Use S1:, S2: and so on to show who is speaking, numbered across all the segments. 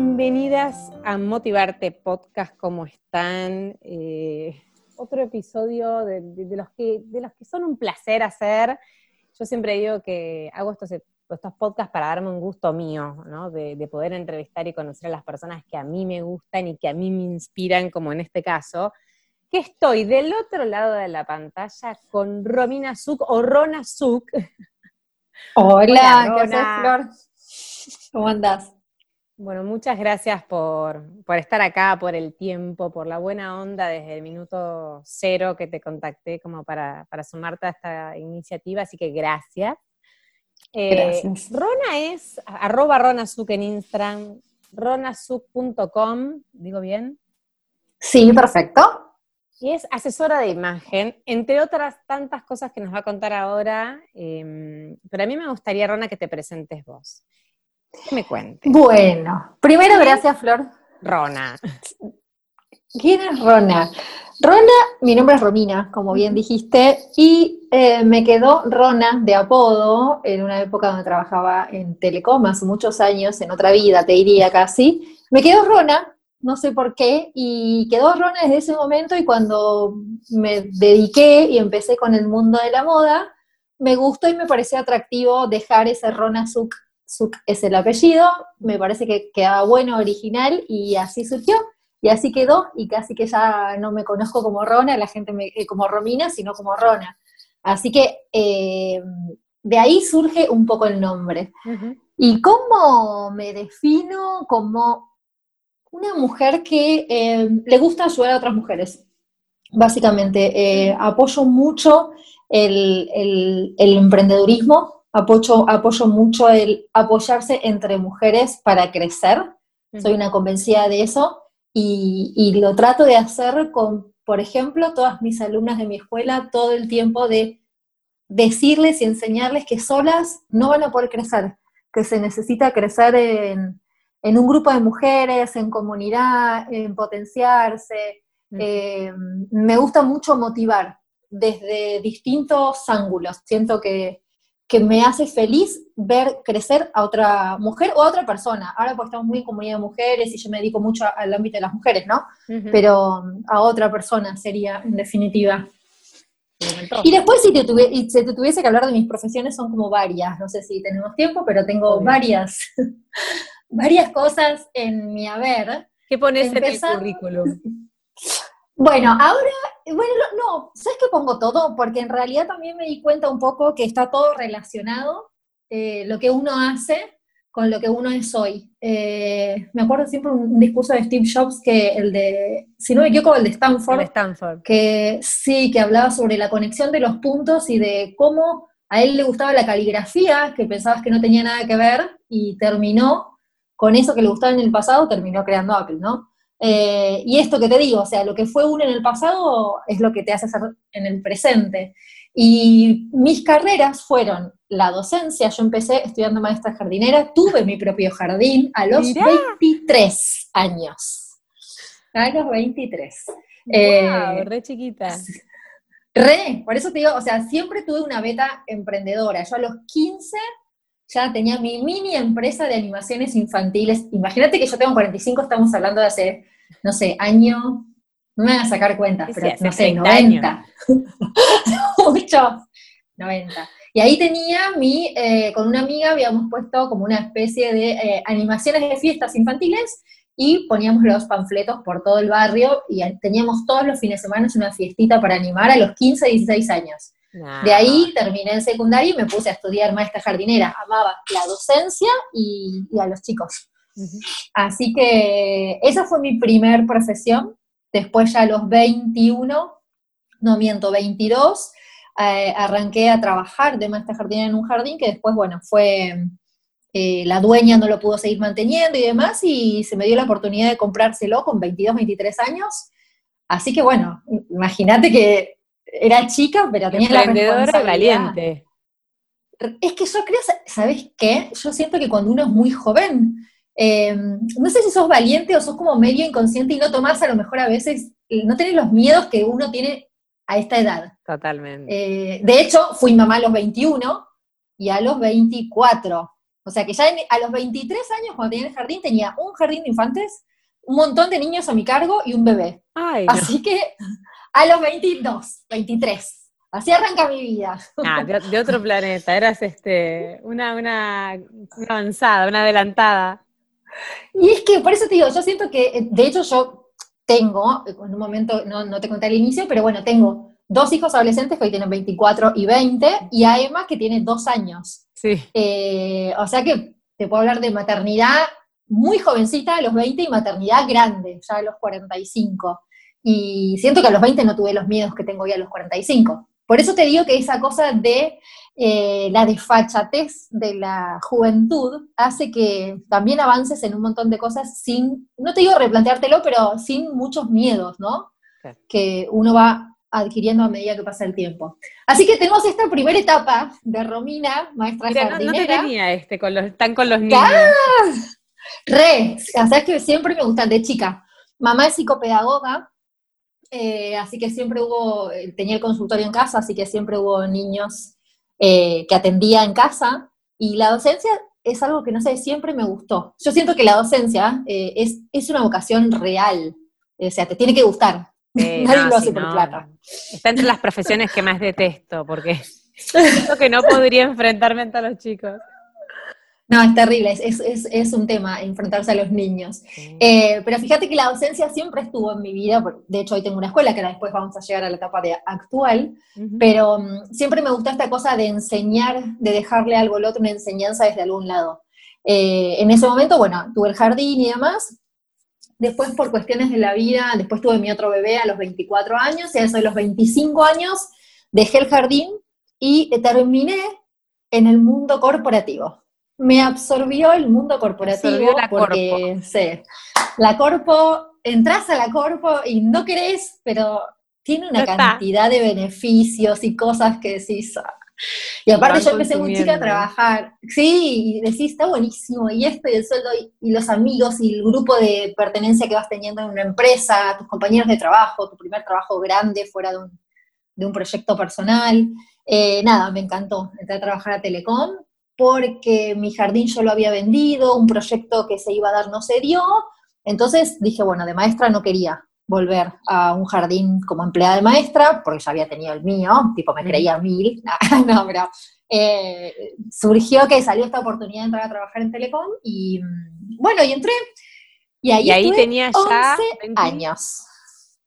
S1: Bienvenidas a Motivarte Podcast. ¿Cómo están? Eh, otro episodio de, los que, de los que son un placer hacer. Yo siempre digo que hago estos, estos podcasts para darme un gusto mío, ¿no? De, de, poder entrevistar y conocer a las personas que a mí me gustan y que a mí me inspiran, como en este caso. Que estoy del otro lado de la pantalla con Romina Zuc o Rona Zuc.
S2: Hola, ¿qué haces, Flor? ¿Cómo andás?
S1: Bueno, muchas gracias por, estar acá, por el tiempo, por la buena onda desde el minuto cero que te contacté como para, sumarte a esta iniciativa, así que gracias. Eh, Rona es arroba ronazuk en Instagram, ronazuk.com, ¿digo bien?
S2: Sí, perfecto.
S1: Y es asesora de imagen, entre otras tantas cosas que nos va a contar ahora, em, pero a mí me gustaría, Rona, que te presentes vos. ¿Qué me cuentes?
S2: Bueno, primero gracias, Flor.
S1: Rona.
S2: ¿Quién es Rona? Rona, mi nombre es Romina, como bien dijiste, y eh, me quedó Rona de apodo en una época donde trabajaba en Telecom, hace muchos años, en otra vida, te diría casi. Me quedó Rona, no sé por qué, y quedó Rona desde ese momento y cuando me dediqué y empecé con el mundo de la moda, me gustó y me pareció atractivo dejar ese Rona Zuc Suk es el apellido, me parece que quedaba bueno, original, y así surgió, y así quedó, y casi que ya no me conozco como Rona, la gente me, eh, como Romina, sino como Rona. Así que eh, de ahí surge un poco el nombre. ¿Y cómo me defino como una mujer que eh, le gusta ayudar a otras mujeres? Básicamente, apoyo mucho el, el, el emprendedurismo, apoyo, apoyo mucho el apoyarse entre mujeres para crecer, soy una convencida de eso, y, lo trato de hacer con, por ejemplo, todas mis alumnas de mi escuela, todo el tiempo de decirles y enseñarles que solas no van a poder crecer, que se necesita crecer en, un grupo de mujeres, en comunidad, en potenciarse. Eh, me gusta mucho motivar desde distintos ángulos. Siento que, que me hace feliz ver crecer a otra mujer o a otra persona. Ahora pues estamos muy en comunidad de mujeres y yo me dedico mucho al ámbito de las mujeres, ¿no? Pero a otra persona sería en definitiva. Y después si te, te tuviese que hablar de mis profesiones son como varias, no sé si tenemos tiempo, pero tengo varias, varias cosas en mi haber.
S1: ¿Qué pones en el currículum?
S2: Bueno, ahora, bueno, no, ¿sabes qué pongo todo? Porque en realidad también me di cuenta un poco que está todo relacionado, eh, lo que uno hace con lo que uno es hoy. Eh, me acuerdo siempre un, discurso de Steve Jobs que el de, si no me equivoco, el de Stanford,
S1: Stanford,
S2: que sí, que hablaba sobre la conexión de los puntos y de cómo a él le gustaba la caligrafía, que pensabas que no tenía nada que ver, y terminó con eso que le gustaba en el pasado, terminó creando Apple, ¿no? Eh, y esto que te digo, o sea, lo que fue uno en el pasado es lo que te hace hacer en el presente. Y mis carreras fueron la docencia, yo empecé estudiando maestra jardinera, tuve mi propio jardín a los 23 años. A los 23.
S1: Wow, eh, re chiquita.
S2: Re, por eso te digo, o sea, siempre tuve una beta emprendedora. Yo a los 15 ya tenía mi mini empresa de animaciones infantiles. Imagínate que yo tengo 45, estamos hablando de hace, no sé, año, no me van a sacar cuentas, pero no sé, 90. Muchos, 90. Y ahí tenía mi, eh, con una amiga habíamos puesto como una especie de eh, animaciones de fiestas infantiles y poníamos los panfletos por todo el barrio y teníamos todos los fines de semana una fiestita para animar a los 15, 16 años. De ahí terminé en secundaria y me puse a estudiar maestra jardinera. Amaba la docencia y, a los chicos. Así que esa fue mi primer profesión. Después ya a los 21, no miento, 22, eh, arranqué a trabajar de maestra jardinera en un jardín que después, bueno, fue eh, la dueña no lo pudo seguir manteniendo y demás, y se me dio la oportunidad de comprárselo con 22, 23 años. Así que bueno, imagínate que era chica, pero tenía la responsabilidad.
S1: valiente.
S2: Es que yo creo, ¿sabes qué? Yo siento que cuando uno es muy joven, eh, no sé si sos valiente o sos como medio inconsciente y no tomás a lo mejor a veces, no tenés los miedos que uno tiene a esta edad.
S1: Totalmente.
S2: Eh, de hecho, fui mamá a los 21 y a los 24. O sea que ya a los 23 años, cuando tenía el jardín, tenía un jardín de infantes, un montón de niños a mi cargo y un bebé. Así que a los 22, 23. Así arranca mi vida.
S1: Ah, de, otro planeta, eras este, una, una, avanzada, una adelantada.
S2: Y es que por eso te digo, yo siento que, de hecho yo tengo, en un momento, no, no te conté al inicio, pero bueno, tengo dos hijos adolescentes que hoy tienen 24 y 20, y a Emma que tiene dos años.
S1: Sí.
S2: Eh, o sea que te puedo hablar de maternidad muy jovencita a los 20 y maternidad grande, ya a los 45. Y siento que a los 20 no tuve los miedos que tengo hoy a los 45. Por eso te digo que esa cosa de eh, la desfachatez de la juventud hace que también avances en un montón de cosas sin, no te digo replanteártelo, pero sin muchos miedos, ¿no? Que uno va adquiriendo a medida que pasa el tiempo. Así que tenemos esta primera etapa de Romina, maestra
S1: Mira, no, te tenía este, con los, están con los niños.
S2: Re, o sea, es que siempre me gustan, de chica. Mamá es psicopedagoga, eh, así que siempre hubo, eh, tenía el consultorio en casa, así que siempre hubo niños eh, que atendía en casa, y la docencia es algo que, no sé, siempre me gustó. Yo siento que la docencia es, es una vocación real, o sea, te tiene que gustar, Nadie lo hace por plata.
S1: Está entre las profesiones que más detesto, porque siento que no podría enfrentarme a los chicos.
S2: No, es terrible, es, un tema enfrentarse a los niños. Eh, pero fíjate que la docencia siempre estuvo en mi vida, de hecho hoy tengo una escuela que después vamos a llegar a la etapa de actual, pero mm, siempre me gusta esta cosa de enseñar, de dejarle algo al otro, una enseñanza desde algún lado. Eh, en ese momento, bueno, tuve el jardín y demás, Después, por cuestiones de la vida, después tuve mi otro bebé a los 24 años, y a eso de los 25 años dejé el jardín y terminé en el mundo corporativo. Me absorbió el mundo corporativo
S1: la
S2: porque la corpo, entras a la corpo y no querés, pero tiene una cantidad de beneficios y cosas que decís, ah, y aparte yo empecé muy chica a trabajar, sí, y decís, está buenísimo, y esto y el sueldo, y, los amigos, y el grupo de pertenencia que vas teniendo en una empresa, tus compañeros de trabajo, tu primer trabajo grande fuera de un, de un proyecto personal. Eh, nada, me encantó. Entré a trabajar a Telecom porque mi jardín yo lo había vendido, un proyecto que se iba a dar no se dio, entonces dije, bueno, de maestra no quería, volver a un jardín como empleada de maestra, porque ya había tenido el mío, tipo me creía mil, no, pero eh, surgió que salió esta oportunidad de entrar a trabajar en Telecom y mm, bueno, y entré. Y ahí,
S1: y tenía ya
S2: 11 años.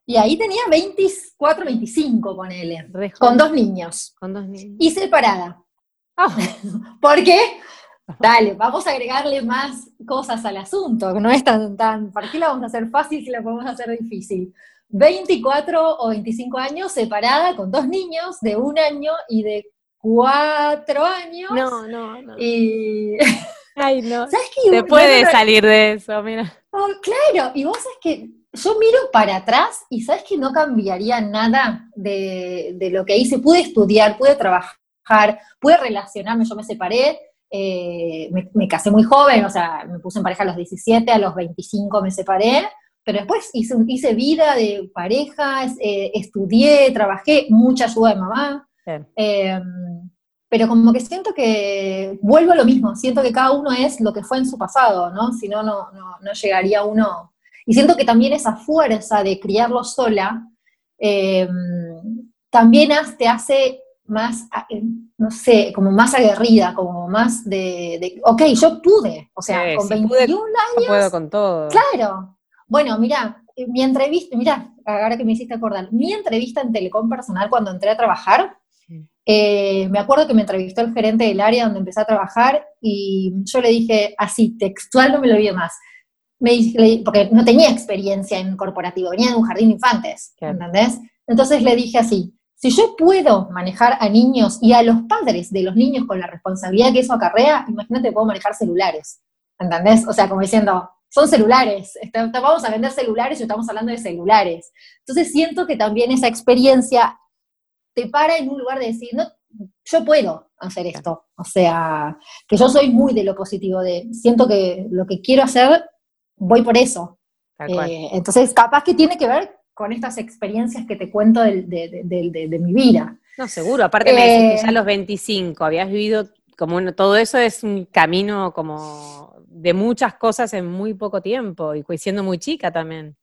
S2: Y ahí tenía 24, 25, ponele, con dos niños.
S1: Con dos niños.
S2: Y separada. Oh. ¿Por qué? Dale, vamos a agregarle más cosas al asunto, que no es tan, tan, ¿para qué la vamos a hacer fácil si la podemos hacer difícil? 24 o 25 años separada con dos niños de un año y de cuatro años.
S1: No, no, no.
S2: Y...
S1: Ay, no. ¿Sabes qué? Se puede salir de eso, mira.
S2: Oh, claro, y vos sabes que yo miro para atrás y sabes que no cambiaría nada de, de lo que hice. Pude estudiar, pude trabajar, pude relacionarme, yo me separé, eh, me, casé muy joven, o sea, me puse en pareja a los 17, a los 25 me separé, pero después hice, hice vida de parejas, eh, estudié, trabajé, mucha ayuda de mamá. Em, pero como que siento que vuelvo a lo mismo, siento que cada uno es lo que fue en su pasado, ¿no? Si no, no, no llegaría uno. Y siento que también esa fuerza de criarlo sola em, también te hace más, no sé, como más aguerrida, como más de, ok, yo pude, o sea, con 21 años.
S1: puedo con todo.
S2: Claro. Bueno, mira, eh, mi entrevista, mira, ahora que me hiciste acordar, mi entrevista en Telecom Personal cuando entré a trabajar, eh, me acuerdo que me entrevistó el gerente del área donde empecé a trabajar y yo le dije así, textual no me lo vi más. Me porque no tenía experiencia en corporativo, venía de un jardín de infantes, ¿entendés? Entonces le dije así, si yo puedo manejar a niños y a los padres de los niños con la responsabilidad que eso acarrea, imagínate, puedo manejar celulares. ¿Entendés? O sea, como diciendo, son celulares, vamos a vender celulares y estamos hablando de celulares. Entonces siento que también esa experiencia te para en un lugar de decir, no, yo puedo hacer esto. O sea, que yo soy muy de lo positivo, de siento que lo que quiero hacer, voy por eso. Eh, entonces, capaz que tiene que ver con estas experiencias que te cuento de, mi vida.
S1: No, seguro. Aparte me decís que ya a eh, los 25 habías vivido como todo eso es un camino como de muchas cosas en muy poco tiempo y siendo muy chica también.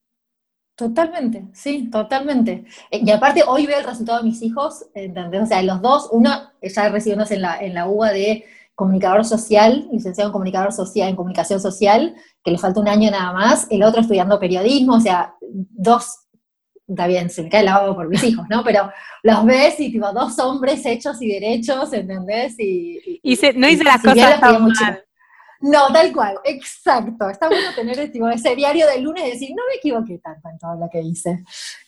S2: Totalmente, sí, totalmente. Eh, y aparte hoy veo el resultado de mis hijos, ¿entendés? O sea, los dos, uno ya recibiéndose en la, en la UBA de comunicador social, licenciado en comunicador social, en comunicación social, que le falta un año nada más, el otro estudiando periodismo, o sea, dos, está bien, se me cae el agua por mis hijos, ¿no? Pero los ves y tipo dos hombres hechos y derechos, ¿entendés? Y,
S1: y, no hice las cosas tan mal.
S2: No, tal cual, exacto. Está bueno tener ese diario del lunes y decir, no me equivoqué tanto en todo lo que hice.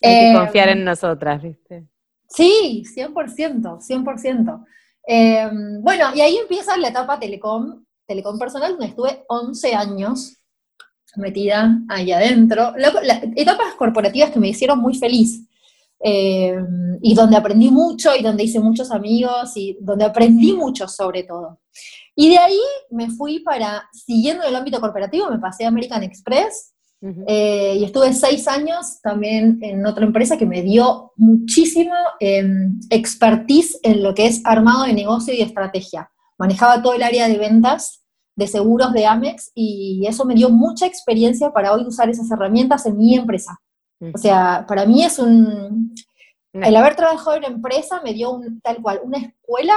S1: Hay que eh, confiar en nosotras, ¿viste?
S2: Sí, 100%, 100%. Eh, bueno, y ahí empieza la etapa telecom, telecom personal, donde estuve 11 años metida ahí adentro. etapas corporativas que me hicieron muy feliz. Eh, y donde aprendí mucho y donde hice muchos amigos y donde aprendí mucho sobre todo. Y de ahí me fui para, siguiendo el ámbito corporativo, me pasé a American Express eh, y estuve seis años también en otra empresa que me dio muchísimo em, expertise en lo que es armado de negocio y estrategia. Manejaba todo el área de ventas de seguros de Amex y eso me dio mucha experiencia para hoy usar esas herramientas en mi empresa. O sea, para mí es un... El haber trabajado en empresa me dio un, tal cual una escuela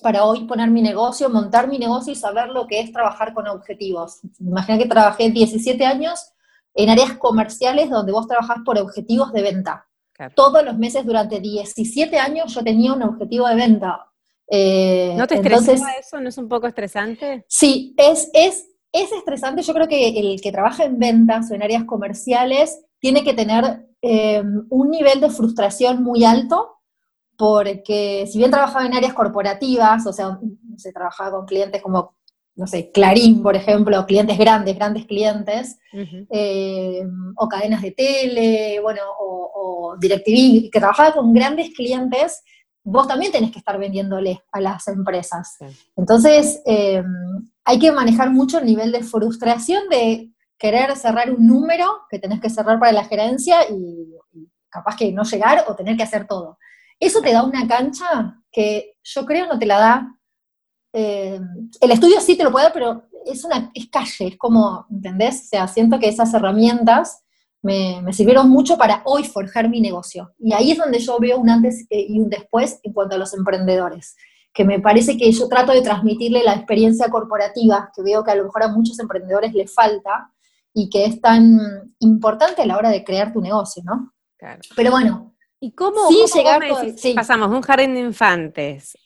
S2: para hoy poner mi negocio, montar mi negocio y saber lo que es trabajar con objetivos. Imagina que trabajé 17 años en áreas comerciales donde vos trabajás por objetivos de venta. Todos los meses durante 17 años yo tenía un objetivo de venta.
S1: Eh, ¿No te estresaba eso? ¿No es un poco estresante?
S2: Sí, es, es, es estresante. Yo creo que el que trabaja en ventas o en áreas comerciales tiene que tener eh, un nivel de frustración muy alto porque si bien trabajaba en áreas corporativas, o sea, se trabajaba con clientes como, no sé, Clarín, por ejemplo, clientes grandes, grandes clientes, eh, o cadenas de tele, bueno, o, o DirecTV, que trabajaba con grandes clientes, vos también tenés que estar vendiéndole a las empresas. Entonces, eh, hay que manejar mucho el nivel de frustración de querer cerrar un número que tenés que cerrar para la gerencia y capaz que no llegar o tener que hacer todo. Eso te da una cancha que yo creo no te la da. Eh, el estudio sí te lo puede dar, pero es una es calle, es como, ¿entendés? O sea, siento que esas herramientas me, sirvieron mucho para hoy forjar mi negocio. Y ahí es donde yo veo un antes eh, y un después en cuanto a los emprendedores, que me parece que yo trato de transmitirle la experiencia corporativa, que veo que a lo mejor a muchos emprendedores les falta y que es tan importante a la hora de crear tu negocio, ¿no? Claro. Pero bueno,
S1: ¿Y cómo, pasamos un jardín de infantes,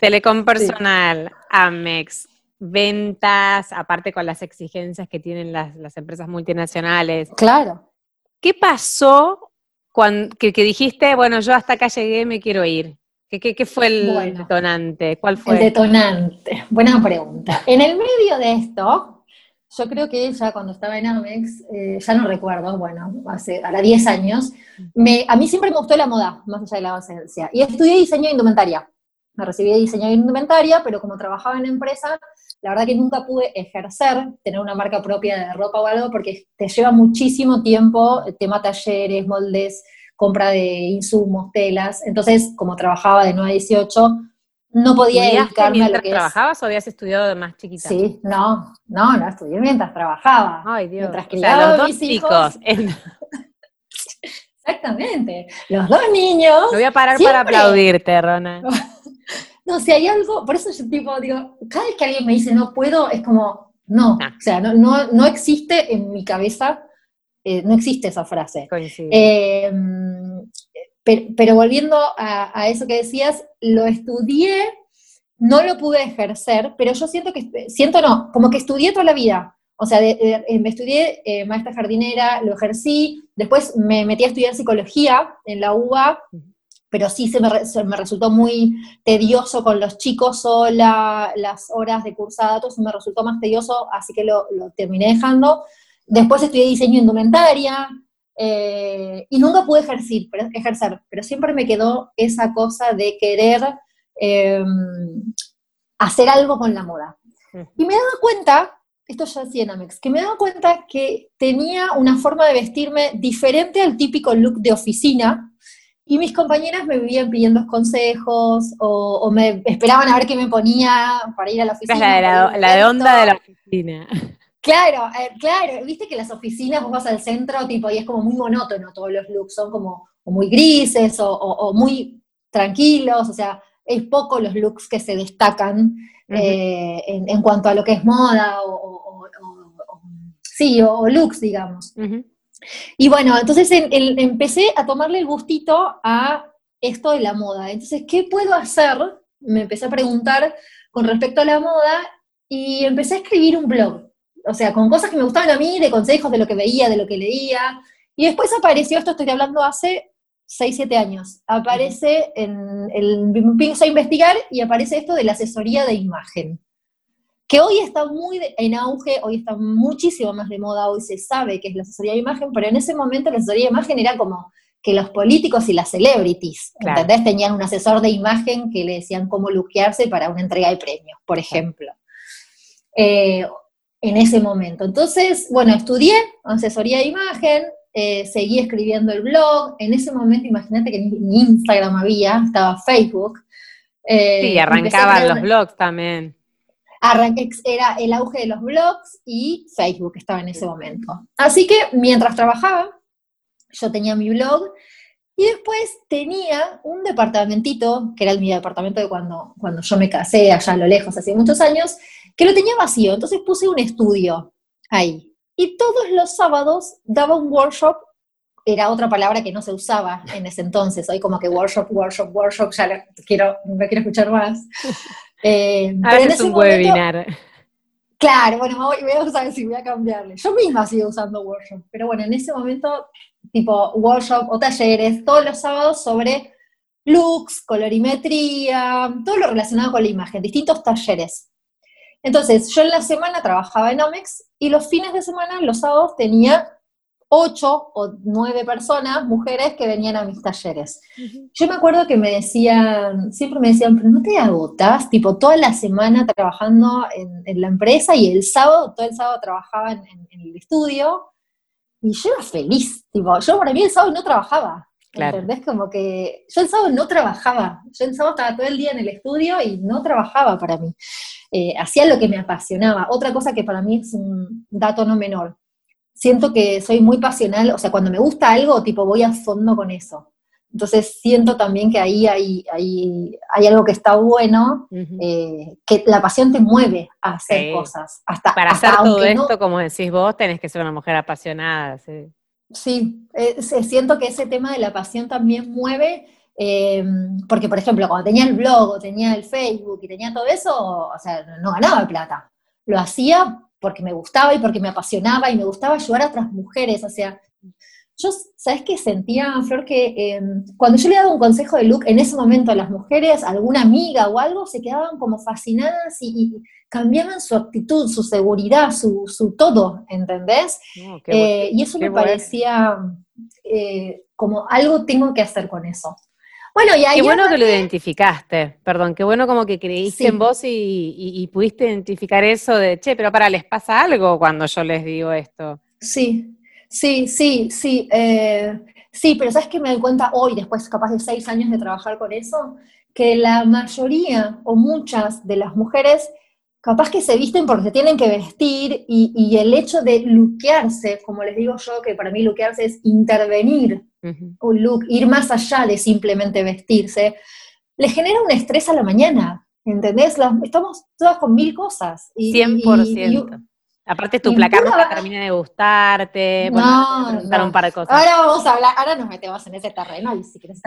S1: telecom personal, Amex, ventas, aparte con las exigencias que tienen las, empresas multinacionales?
S2: Claro.
S1: ¿Qué pasó cuando que, dijiste, bueno, yo hasta acá llegué, me quiero ir? ¿Qué, qué, fue el detonante? ¿Cuál fue?
S2: El detonante. Buena pregunta. En el medio de esto, yo creo que ya cuando estaba en Amex, eh, ya no recuerdo, bueno, hace ahora 10 años, me, a mí siempre me gustó la moda, más allá de la docencia. Y estudié diseño de indumentaria. Me recibí de diseño de indumentaria, pero como trabajaba en empresa, la verdad que nunca pude ejercer, tener una marca propia de ropa o algo, porque te lleva muchísimo tiempo, tema talleres, moldes, compra de insumos, telas. Entonces, como trabajaba de 9 a 18, no podía dedicarme a lo que
S1: trabajabas o habías estudiado de más chiquita?
S2: Sí, no, no, no estudié mientras trabajaba.
S1: Ay, Dios.
S2: Mientras criaba los dos chicos. Exactamente. Los dos niños.
S1: Me voy a parar para aplaudirte, Rona.
S2: no, si hay algo, por eso yo tipo digo, cada vez que alguien me dice no puedo, es como, no, ah. o sea, no, no, no, existe en mi cabeza, eh, no existe esa frase. Eh, pero, volviendo a, eso que decías, lo estudié, no lo pude ejercer, pero yo siento que, siento no, como que estudié toda la vida. O sea, me estudié eh, maestra jardinera, lo ejercí, después me metí a estudiar psicología en la UBA, pero sí se me, me, resultó muy tedioso con los chicos sola, las horas de cursada, todo eso me resultó más tedioso, así que lo, lo terminé dejando. Después estudié diseño indumentaria, eh, y nunca pude ejercer pero, ejercer, pero siempre me quedó esa cosa de querer eh, hacer algo con la moda. Y me dado cuenta, esto ya decía en Amex, que me dado cuenta que tenía una forma de vestirme diferente al típico look de oficina, y mis compañeras me vivían pidiendo consejos o, me esperaban a ver qué me ponía para ir a la oficina.
S1: La de, la, de onda de la oficina.
S2: Claro, eh, claro, viste que las oficinas vos vas al centro tipo y es como muy monótono todos los looks, son como muy grises o, muy tranquilos, o sea, es poco los looks que se destacan eh, en, cuanto a lo que es moda o, sí, o, looks, digamos. Y bueno, entonces empecé a tomarle el gustito a esto de la moda. Entonces, ¿qué puedo hacer? Me empecé a preguntar con respecto a la moda y empecé a escribir un blog o sea, con cosas que me gustaban a mí, de consejos de lo que veía, de lo que leía. Y después apareció, esto estoy hablando hace 6, 7 años, aparece en el, empiezo a investigar y aparece esto de la asesoría de imagen, que hoy está muy en auge, hoy está muchísimo más de moda, hoy se sabe que es la asesoría de imagen, pero en ese momento la asesoría de imagen era como que los políticos y las celebrities, ¿entendés? Tenían un asesor de imagen que le decían cómo luquearse para una entrega de premios, por ejemplo. Eh, en ese momento. Entonces, bueno, estudié asesoría de imagen, eh, seguí escribiendo el blog, en ese momento imagínate que ni, Instagram había, estaba Facebook.
S1: Eh, sí, arrancaban los blogs también.
S2: Arranqué, era el auge de los blogs y Facebook estaba en ese momento. Así que mientras trabajaba, yo tenía mi blog y después tenía un departamentito, que era el mi departamento de cuando, cuando yo me casé allá a lo lejos, hace muchos años, que lo tenía vacío, entonces puse un estudio ahí. Y todos los sábados daba un workshop, era otra palabra que no se usaba en ese entonces, hoy como que workshop, workshop, workshop, ya quiero, no quiero escuchar más.
S1: Eh, pero en ese un webinar.
S2: Claro, bueno, voy, voy, a saber si voy a cambiarle. Yo misma sigo usando workshop, pero bueno, en ese momento, tipo workshop o talleres, todos los sábados sobre looks, colorimetría, todo lo relacionado con la imagen, distintos talleres. Entonces, yo en la semana trabajaba en Amex y los fines de semana, los sábados, tenía ocho o nueve personas, mujeres, que venían a mis talleres. Yo me acuerdo que me decían, siempre me decían, pero no te agotas, tipo, toda la semana trabajando en, la empresa y el sábado, todo el sábado trabajaba en, el estudio. Y yo era feliz, tipo, yo para mí el sábado no trabajaba. ¿Entendés? Como que yo el sábado no trabajaba. Yo el sábado estaba todo el día en el estudio y no trabajaba para mí. Eh, hacía lo que me apasionaba. Otra cosa que para mí es un dato no menor. Siento que soy muy pasional, o sea, cuando me gusta algo, tipo, voy a fondo con eso. Entonces siento también que ahí hay, hay, hay algo que está bueno, eh, que la pasión te mueve a hacer cosas. Hasta,
S1: Para hacer todo esto, como decís vos, tenés que ser una mujer apasionada. Sí,
S2: sí eh, siento que ese tema de la pasión también mueve eh, porque, por ejemplo, cuando tenía el blog o tenía el Facebook y tenía todo eso, o sea, no ganaba plata. Lo hacía porque me gustaba y porque me apasionaba y me gustaba ayudar a otras mujeres. O sea, yo, ¿sabes qué sentía, Flor? Que em, cuando yo le daba un consejo de look, en ese momento a las mujeres, alguna amiga o algo, se quedaban como fascinadas y, cambiaban su actitud, su seguridad, su, su todo, ¿entendés? Eh, y eso me parecía eh, como algo tengo que hacer con eso.
S1: Bueno, y Qué bueno que lo identificaste, perdón, qué bueno como que creíste en vos y, pudiste identificar eso de, che, pero para, ¿les pasa algo cuando yo les digo esto?
S2: Sí, sí, sí, sí. Eh, sí, pero ¿sabes que me doy cuenta hoy, después capaz de seis años de trabajar con eso? Que la mayoría o muchas de las mujeres capaz que se visten porque se tienen que vestir y, el hecho de luquearse, como les digo yo, que para mí luquearse es intervenir un look, ir más allá de simplemente vestirse, le genera un estrés a la mañana, ¿entendés? estamos todas con mil cosas.
S1: Y, 100%. Aparte tu placar no termina de gustarte, no, no. un par de cosas.
S2: Ahora vamos a hablar, ahora nos metemos en ese terreno y si quieres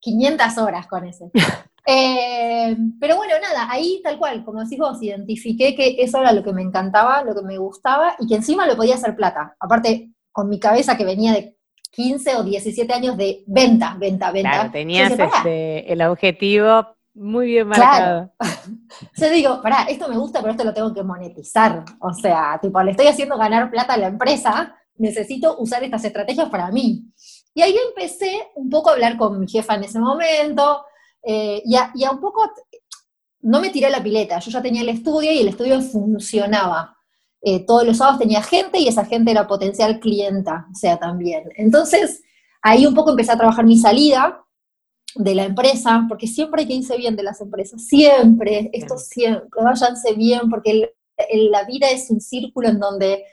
S2: 500 horas con ese. Eh, pero bueno, nada, ahí tal cual, como decís vos, identifiqué que eso era lo que me encantaba, lo que me gustaba y que encima lo podía hacer plata. Aparte, con mi cabeza que venía de 15 o 17 años de venta, venta, venta.
S1: Claro, tenías este, el objetivo muy bien marcado.
S2: Claro. Yo digo, pará, esto me gusta, pero esto lo tengo que monetizar. O sea, tipo, le estoy haciendo ganar plata a la empresa, necesito usar estas estrategias para mí. Y ahí empecé un poco a hablar con mi jefa en ese momento, eh, y, a, un poco, no me tiré la pileta, yo ya tenía el estudio y el estudio funcionaba. Eh, todos los sábados tenía gente y esa gente era potencial clienta, o sea, también. Entonces, ahí un poco empecé a trabajar mi salida de la empresa, porque siempre hay que irse bien de las empresas, siempre, esto siempre, váyanse bien, porque la vida es un círculo en donde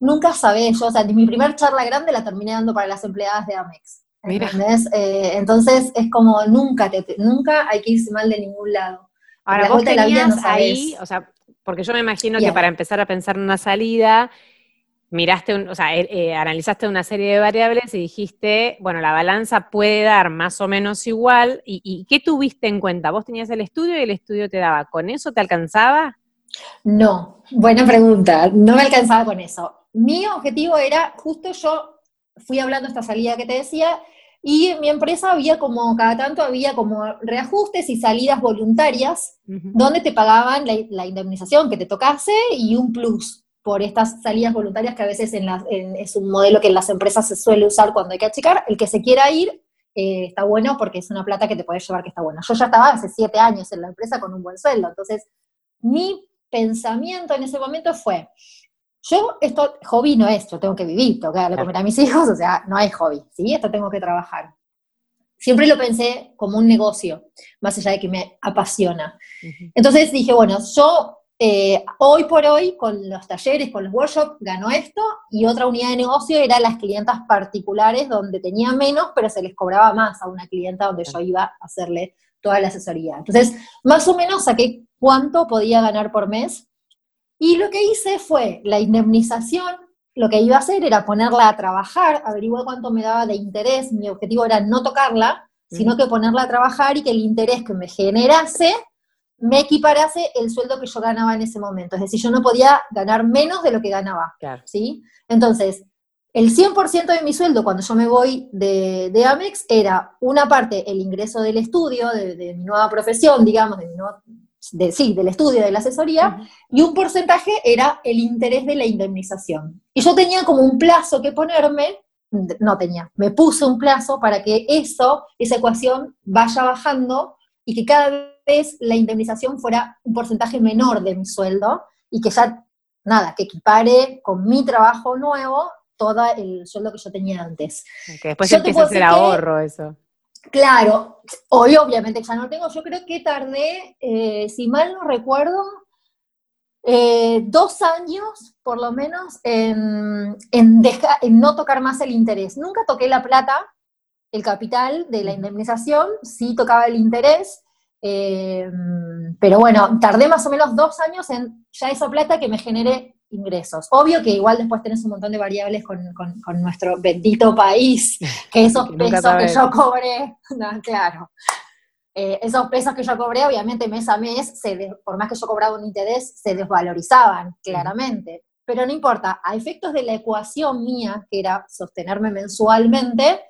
S2: nunca sabés, yo, o sea, mi primera charla grande la terminé dando para las empleadas de Amex. ¿Entendés? Eh, entonces es como nunca, te, nunca hay que irse mal de ningún lado.
S1: Ahora, vos tenías ahí, o sea, porque yo me imagino que para empezar a pensar en una salida, miraste, o sea, eh, eh, analizaste una serie de variables y dijiste, bueno, la balanza puede dar más o menos igual. ¿Y, ¿Y, qué tuviste en cuenta? ¿Vos tenías el estudio y el estudio te daba? ¿Con eso te alcanzaba?
S2: No, buena pregunta. No me alcanzaba con eso mi objetivo era, justo yo fui hablando esta salida que te decía, y en mi empresa había como, cada tanto había como reajustes y salidas voluntarias, donde te pagaban la, indemnización que te tocase y un plus por estas salidas voluntarias que a veces en es un modelo que en las empresas se suele usar cuando hay que achicar. El que se quiera ir eh, está bueno porque es una plata que te puedes llevar que está buena. Yo ya estaba hace siete años en la empresa con un buen sueldo, entonces mi pensamiento en ese momento fue, yo, esto, hobby no es, yo tengo que vivir, tengo que darle comer a mis hijos, o sea, no es hobby, ¿sí? Esto tengo que trabajar. Siempre lo pensé como un negocio, más allá de que me apasiona. Entonces dije, bueno, yo eh, hoy por hoy, con los talleres, con los workshops, ganó esto, y otra unidad de negocio era las clientas particulares, donde tenía menos, pero se les cobraba más a una clienta donde yo iba a hacerle toda la asesoría. Entonces, más o menos saqué cuánto podía ganar por mes y lo que hice fue la indemnización, lo que iba a hacer era ponerla a trabajar, averiguar cuánto me daba de interés, mi objetivo era no tocarla, sino que ponerla a trabajar y que el interés que me generase me equiparase el sueldo que yo ganaba en ese momento. Es decir, yo no podía ganar menos de lo que ganaba. ¿sí? Entonces, el 100% de mi sueldo cuando yo me voy de, Amex era una parte el ingreso del estudio, de, de mi nueva profesión, digamos, de mi nueva de, sí, del estudio, de la asesoría, y un porcentaje era el interés de la indemnización. Y yo tenía como un plazo que ponerme, no tenía, me puse un plazo para que eso, esa ecuación vaya bajando y que cada vez la indemnización fuera un porcentaje menor de mi sueldo y que ya, nada, que equipare con mi trabajo nuevo todo el sueldo que yo tenía antes.
S1: Que después empieza a hacer ahorro eso.
S2: Claro, hoy obviamente ya no tengo, yo creo que tardé, eh, si mal no recuerdo, eh, dos años por lo menos en, en, en no tocar más el interés. Nunca toqué la plata, el capital de la indemnización, sí tocaba el interés, eh, pero bueno, tardé más o menos dos años en ya esa plata que me genere ingresos. Obvio que igual después tenés un montón de variables con, nuestro bendito país, que esos pesos que yo cobré, claro, eh, esos pesos que yo cobré, obviamente mes a mes, se por más que yo cobraba un interés, se desvalorizaban, claramente. Pero no importa, a efectos de la ecuación mía, que era sostenerme mensualmente,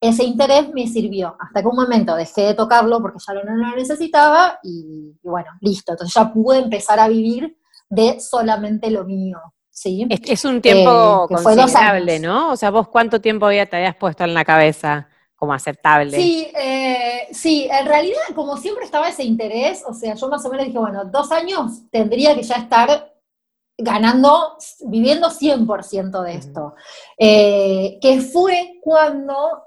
S2: ese interés me sirvió. Hasta que un momento dejé de tocarlo porque ya no lo necesitaba y, y bueno, listo. Entonces ya pude empezar a vivir de solamente lo mío. ¿sí?
S1: Es, un tiempo eh, considerable, ¿no? O sea, vos cuánto tiempo ya te habías puesto en la cabeza como aceptable.
S2: Sí, eh, sí, en realidad como siempre estaba ese interés, o sea, yo más o menos dije, bueno, dos años tendría que ya estar ganando, viviendo 100% de esto. Eh, que fue cuando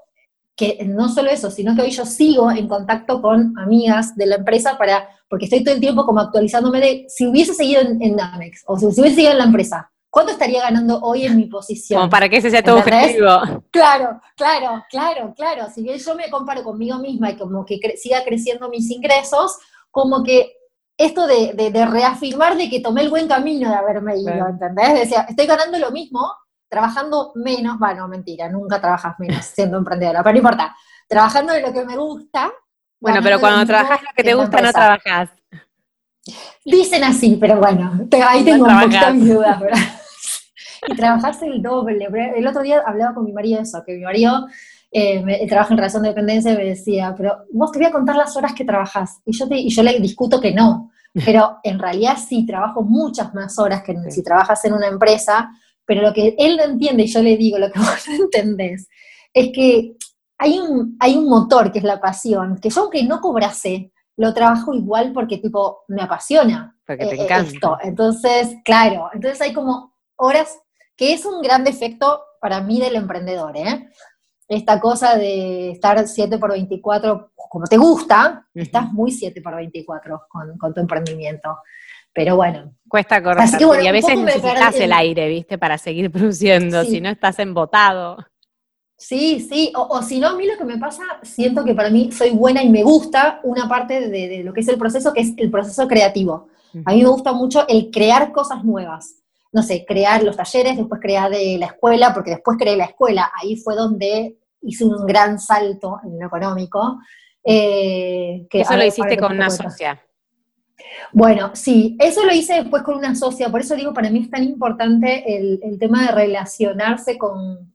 S2: que no solo eso, sino que hoy yo sigo en contacto con amigas de la empresa para, porque estoy todo el tiempo como actualizándome de si hubiese seguido en, Amex o si hubiese seguido en la empresa, ¿cuánto estaría ganando hoy en mi posición?
S1: Como para que ese sea tu objetivo.
S2: Claro, claro, claro, claro. Si bien yo me comparo conmigo misma y como que siga creciendo mis ingresos, como que esto de, reafirmar de que tomé el buen camino de haberme ido, ¿entendés? Decía, estoy ganando lo mismo, trabajando menos, bueno, mentira, nunca trabajas menos siendo emprendedora, pero no importa, trabajando de lo que me gusta.
S1: Bueno, pero cuando trabajas lo que te gusta, no trabajas.
S2: Dicen así, pero bueno, ahí tengo un poquito mis dudas, y trabajás el doble. El otro día hablaba con mi marido de eso, que mi marido eh, trabaja en relación de dependencia y me decía, pero vos te voy a contar las horas que trabajás. Y yo, y yo le discuto que no, pero en realidad sí, trabajo muchas más horas que si trabajas en una empresa, pero lo que él no entiende, y yo le digo, lo que vos no entendés, es que hay un, hay un motor que es la pasión, que yo aunque no cobrase, lo trabajo igual porque tipo me apasiona
S1: porque te eh, encanta.
S2: Entonces, claro, entonces hay como horas, que es un gran defecto para mí del emprendedor, ¿eh? Esta cosa de estar 7 por 24, como te gusta, estás muy 7 por 24 con, con tu emprendimiento. Pero bueno.
S1: Cuesta correr. y a veces necesitas el aire, ¿viste? Para seguir produciendo, si no estás embotado.
S2: Sí, sí, o, si no, a mí lo que me pasa, siento que para mí soy buena y me gusta una parte de, lo que es el proceso, que es el proceso creativo. A mí me gusta mucho el crear cosas nuevas. No sé, crear los talleres, después crear de la escuela, porque después creé la escuela. Ahí fue donde hice un gran salto en lo económico.
S1: Eh, que eso lo hiciste con una socia.
S2: Bueno, sí, eso lo hice después con una socia, por eso digo, para mí es tan importante el tema de relacionarse con,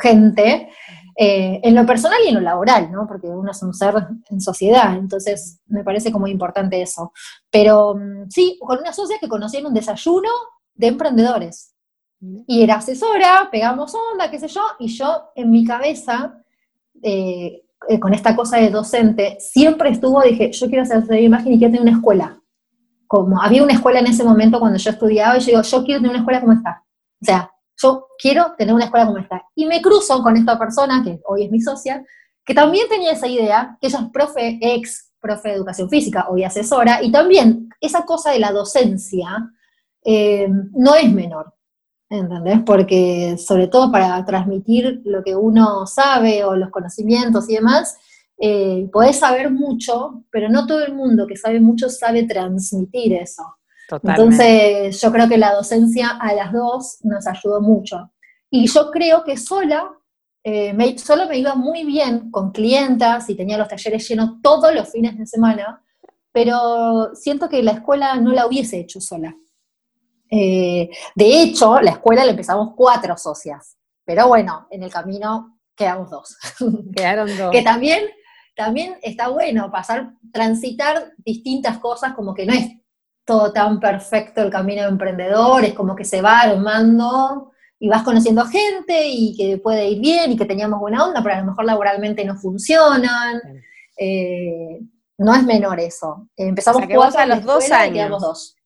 S2: gente, eh, en lo personal y en lo laboral, ¿no? Porque uno es un ser en sociedad, entonces me parece como importante eso. Pero mm, sí, con una socia que conocí en un desayuno de emprendedores. Y era asesora, pegamos onda, qué sé yo, y yo en mi cabeza, eh, eh, con esta cosa de docente, siempre estuvo, dije, yo quiero hacer de imagen y quiero tener una escuela. Como había una escuela en ese momento cuando yo estudiaba, y yo digo, yo quiero tener una escuela como esta. O sea, yo quiero tener una escuela como esta. Y me cruzo con esta persona, que hoy es mi socia, que también tenía esa idea, que ella es profe, ex profe de educación física, hoy asesora, y también esa cosa de la docencia eh, no es menor, ¿entendés? Porque sobre todo para transmitir lo que uno sabe o los conocimientos y demás, eh, podés saber mucho, pero no todo el mundo que sabe mucho sabe transmitir eso. Entonces, yo creo que la docencia a las dos nos ayudó mucho. Y yo creo que sola, eh, me, solo me iba muy bien con clientas y tenía los talleres llenos todos los fines de semana, pero siento que la escuela no la hubiese hecho sola. Eh, de hecho, la escuela la empezamos cuatro socias, pero bueno, en el camino quedamos dos.
S1: Quedaron dos.
S2: que también, también está bueno pasar, transitar distintas cosas, como que no es todo tan perfecto el camino de emprendedor, es como que se va armando y vas conociendo gente y que puede ir bien y que teníamos buena onda, pero a lo mejor laboralmente no funcionan. Eh, no es menor eso. Empezamos
S1: a los dos años. Dos.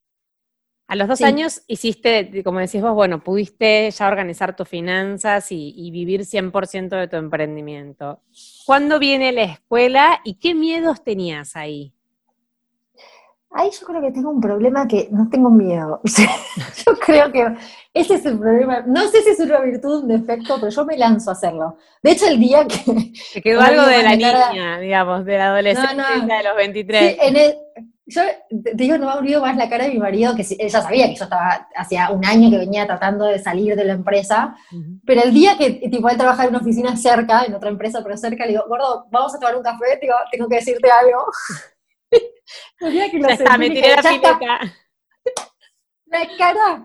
S1: A los dos años hiciste, como decís vos, bueno, pudiste ya organizar tus finanzas y, y vivir 100% de tu emprendimiento. ¿Cuándo viene la escuela y qué miedos tenías ahí?
S2: Ahí yo creo que tengo un problema que no tengo miedo. yo creo que ese es el problema. No sé si es una virtud, un defecto, pero yo me lanzo a hacerlo. De hecho, el día que...
S1: Te quedó algo de la niña, digamos, de la adolescencia de los 23. Sí,
S2: en el, yo te digo, no me olvido más la cara de mi marido, que ella sabía que yo estaba, hacía un año que venía tratando de salir de la empresa, pero el día que tipo él trabajar en una oficina cerca, en otra empresa pero cerca, le digo, gordo, vamos a tomar un café, digo, tengo que decirte algo.
S1: ya está, me tiré la pileta.
S2: La cara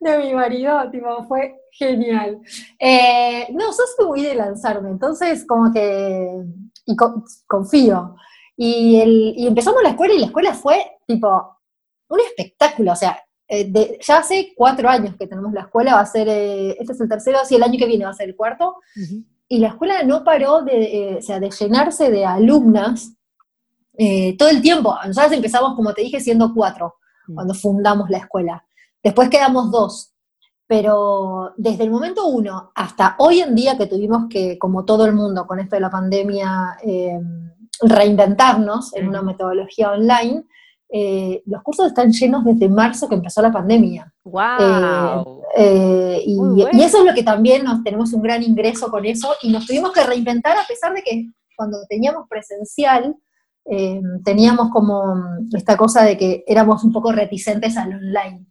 S2: de mi marido, tipo, fue genial. Eh, no, sos muy de lanzarme, entonces como que y confío. Y, el, y empezamos la escuela y la escuela fue tipo un espectáculo, o sea, eh, ya hace cuatro años que tenemos la escuela, va a ser, eh, este es el tercero, así el año que viene va a ser el cuarto, y la escuela no paró de, o sea, de llenarse de alumnas eh, todo el tiempo. Nosotros empezamos, como te dije, siendo cuatro mm. cuando fundamos la escuela. Después quedamos dos. Pero desde el momento uno hasta hoy en día que tuvimos que, como todo el mundo con esto de la pandemia, eh, reinventarnos en una metodología online, eh, los cursos están llenos desde marzo que empezó la pandemia.
S1: ¡Wow!
S2: y, y, eso es lo que también nos tenemos un gran ingreso con eso y nos tuvimos que reinventar a pesar de que cuando teníamos presencial, eh, teníamos como esta cosa de que éramos un poco reticentes al online.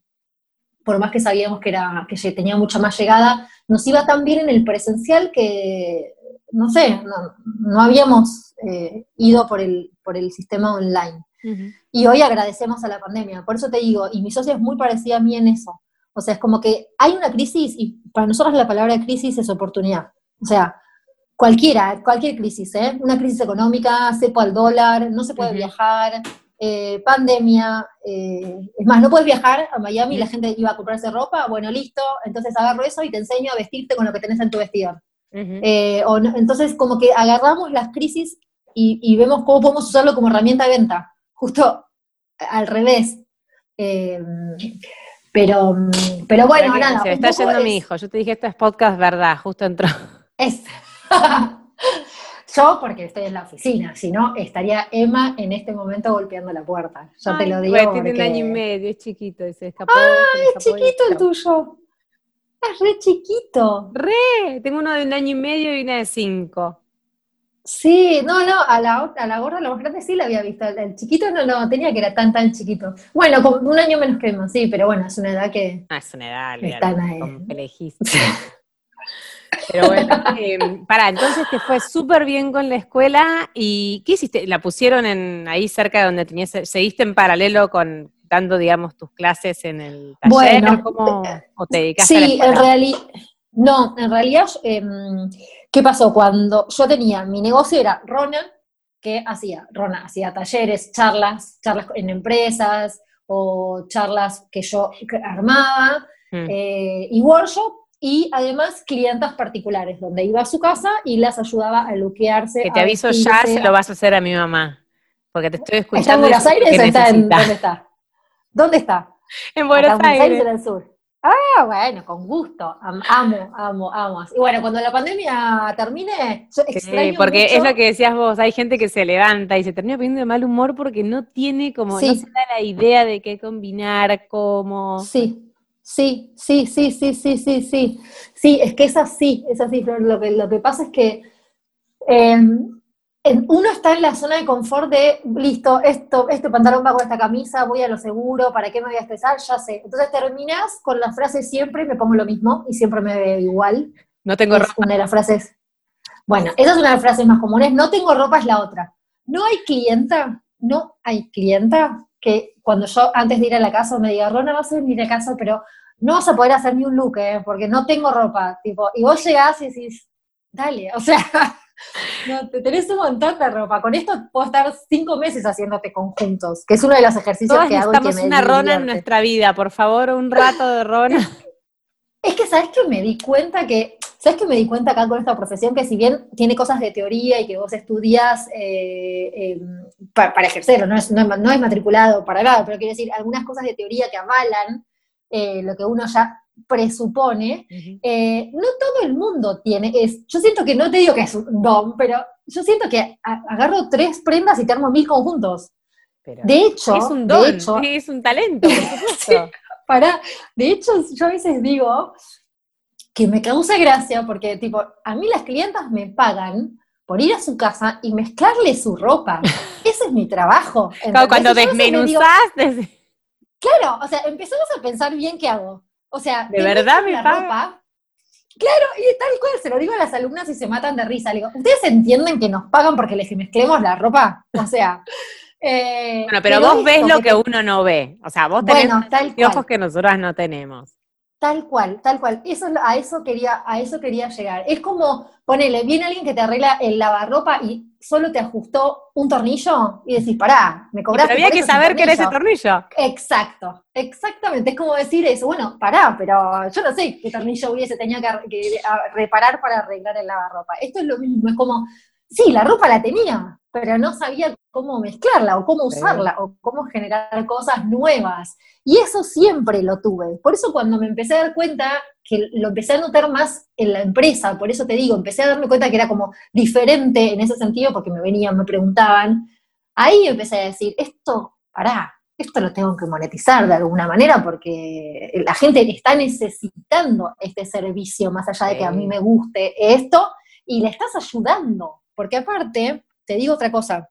S2: Por más que sabíamos que, era, que tenía mucha más llegada, nos iba tan bien en el presencial que, no sé, no, habíamos eh, ido por el, por el sistema online. Y hoy agradecemos a la pandemia. Por eso te digo, y mi socia es muy parecida a mí en eso. O sea, es como que hay una crisis y para nosotros la palabra crisis es oportunidad. O sea, cualquiera, cualquier crisis, ¿eh? Una crisis económica, cepo al dólar, no se puede viajar, eh, pandemia, eh, es más, no puedes viajar a Miami, la gente iba a comprarse ropa, bueno, listo, entonces agarro eso y te enseño a vestirte con lo que tenés en tu vestidor. Eh, o entonces, como que agarramos las crisis y, vemos cómo podemos usarlo como herramienta de venta, justo al revés. pero, pero bueno, nada.
S1: Se está yendo mi hijo, yo te dije, esto es podcast verdad, justo entró.
S2: Es. Yo porque estoy en la oficina, si no, estaría Emma en este momento golpeando la puerta. Yo te lo digo.
S1: Porque... Tiene un año y medio, es chiquito y se escapó.
S2: ¡Ah, es chiquito el tuyo! Es re chiquito.
S1: Re, tengo uno de un año y medio y una de cinco.
S2: Sí, no, no, a la, a la gorda, la más grande sí la había visto. El, chiquito no, no, tenía que era tan, tan chiquito. Bueno, con un año menos que Emma, sí, pero bueno, es una edad que.
S1: Ah, es una edad, están ahí. Pero bueno, eh, pará, entonces te fue súper bien con la escuela y ¿qué hiciste? ¿La pusieron en ahí cerca de donde tenías, seguiste en paralelo con dando, digamos, tus clases en el taller? Bueno, ¿Cómo, ¿O te dedicaste
S2: sí, en realidad, no, en realidad, em, ¿qué pasó? Cuando yo tenía, mi negocio era Rona, ¿qué hacía? Rona hacía talleres, charlas, charlas en empresas o charlas que yo armaba, mm. eh, y workshop y además clientas particulares, donde iba a su casa y las ayudaba a luquearse.
S1: Que te aviso ya, se lo vas a hacer a mi mamá, porque te estoy escuchando.
S2: ¿Está en Buenos Aires o está en, dónde está? ¿Dónde está?
S1: En Buenos Aires. Buenos Aires
S2: del sur. Ah, bueno, con gusto. amo, amo, amo. Y bueno, cuando la pandemia termine, yo
S1: Sí, porque es lo que decías vos, hay gente que se levanta y se termina poniendo de mal humor porque no tiene como, no se da la idea de qué combinar, cómo.
S2: Sí, Sí, sí, sí, sí, sí, sí, sí. Sí, es que es así, es así, Lo que, lo que pasa es que em, uno está en la zona de confort de, listo, esto, este pantalón va con esta camisa, voy a lo seguro, ¿para qué me voy a estresar? Ya sé. Entonces terminas con la frase siempre, me pongo lo mismo y siempre me veo igual.
S1: No tengo ropa.
S2: Una de las frases. Bueno, esa es una de las frases más comunes. No tengo ropa es la otra. No hay clienta, no hay clienta que cuando yo antes de ir a la casa me diga, Rona, vas a venir a casa, pero no vas a poder hacer ni un look, ¿eh? porque no tengo ropa. Tipo, y vos llegás y decís, dale, o sea, no, te tenés un montón de ropa. Con esto puedo estar cinco meses haciéndote conjuntos, que es uno de los ejercicios que hago.
S1: Necesitamos una Rona en nuestra vida, por favor, un rato de Rona.
S2: Es que, ¿sabes que Me di cuenta que ¿Sabes que me di cuenta acá con esta profesión que si bien tiene cosas de teoría y que vos estudias eh, eh, para, ejercerlo, no es, no, es, matriculado para nada, pero quiero decir, algunas cosas de teoría que avalan eh, lo que uno ya presupone, no todo el mundo tiene, es, yo siento que no te digo que es un don, pero yo siento que agarro tres prendas y te armo mil conjuntos. de hecho,
S1: es un don, es un talento, por
S2: para, de hecho, yo a veces digo, que me causa gracia porque, tipo, a mí las clientas me pagan por ir a su casa y mezclarle su ropa. Ese es mi trabajo.
S1: cuando desmenuzás.
S2: claro, o sea, empezamos a pensar bien qué hago. O sea,
S1: de verdad me paga.
S2: Claro, y tal cual, se lo digo a las alumnas y se matan de risa. Le digo, ¿ustedes entienden que nos pagan porque les mezclemos la ropa? O sea.
S1: Eh, bueno, pero, vos ves lo que, uno no ve. O sea, vos tenés ojos que nosotras no tenemos.
S2: Tal cual, tal cual. Eso, a, eso quería, a eso quería llegar. Es como, ponele, viene alguien que te arregla el lavarropa y solo te ajustó un tornillo y decís, pará, me cobraste.
S1: Pero había que saber qué era ese tornillo.
S2: Exacto, exactamente. Es como decir eso, bueno, pará, pero yo no sé qué tornillo hubiese tenido que, que reparar para arreglar el lavarropa. Esto es lo mismo, es como, sí, la ropa la tenía, pero no sabía cómo mezclarla o cómo usarla o cómo generar cosas nuevas. Y eso siempre lo tuve. Por eso cuando me empecé a dar cuenta, que lo empecé a notar más en la empresa, por eso te digo, empecé a darme cuenta que era como diferente en ese sentido, porque me venían, me preguntaban, ahí empecé a decir, esto, pará, esto lo tengo que monetizar de alguna manera porque la gente está necesitando este servicio, más allá de que a mí me guste esto, y le estás ayudando, porque aparte, te digo otra cosa.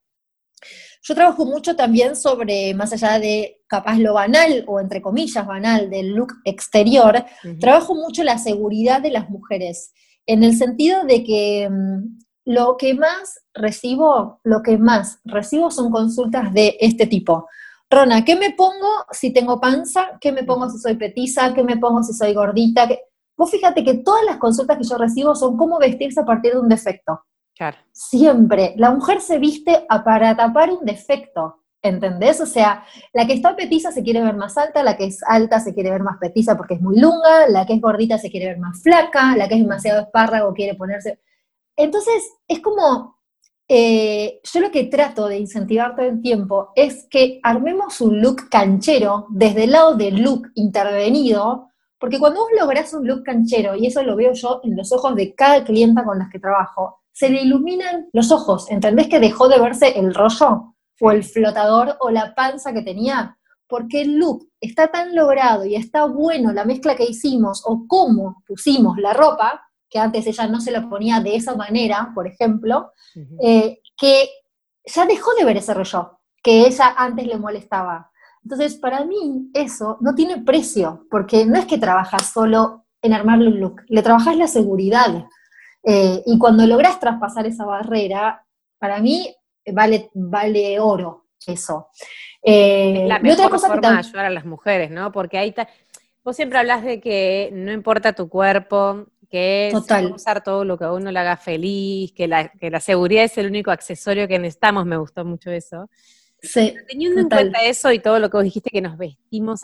S2: Yo trabajo mucho también sobre, más allá de capaz lo banal o entre comillas banal del look exterior, trabajo mucho la seguridad de las mujeres, en el sentido de que mm, lo que más recibo, lo que más recibo son consultas de este tipo. Rona, ¿qué me pongo si tengo panza? ¿Qué me pongo si soy petiza? ¿Qué me pongo si soy gordita? Vos fíjate que todas las consultas que yo recibo son cómo vestirse a partir de un defecto.
S1: Claro.
S2: Siempre. La mujer se viste para tapar un defecto. ¿Entendés? O sea, la que está petiza se quiere ver más alta, la que es alta se quiere ver más petiza porque es muy lunga, la que es gordita se quiere ver más flaca, la que es demasiado espárrago quiere ponerse... Entonces, es como, eh, yo lo que trato de incentivar todo el tiempo es que armemos un look canchero desde el lado del look intervenido, porque cuando vos lográs un look canchero, y eso lo veo yo en los ojos de cada clienta con las que trabajo, se le iluminan los ojos, ¿entendés que dejó de verse el rollo? o el flotador o la panza que tenía, porque el look está tan logrado y está bueno la mezcla que hicimos o cómo pusimos la ropa, que antes ella no se la ponía de esa manera, por ejemplo, eh, que ya dejó de ver ese rollo que ella antes le molestaba. Entonces, para mí eso no tiene precio, porque no es que trabajas solo en armarle un look, le trabajas la seguridad. Eh, y cuando logras traspasar esa barrera, para mí vale, vale oro eso.
S1: Eh, la mejor cosa forma de ayudar a las mujeres, ¿no? Porque ahí está, vos siempre hablas de que no importa tu cuerpo, que es usar todo lo que a uno le haga feliz, que la, que la seguridad es el único accesorio que necesitamos, me gustó mucho eso.
S2: Sí,
S1: teniendo en cuenta eso y todo lo que vos dijiste que nos vestimos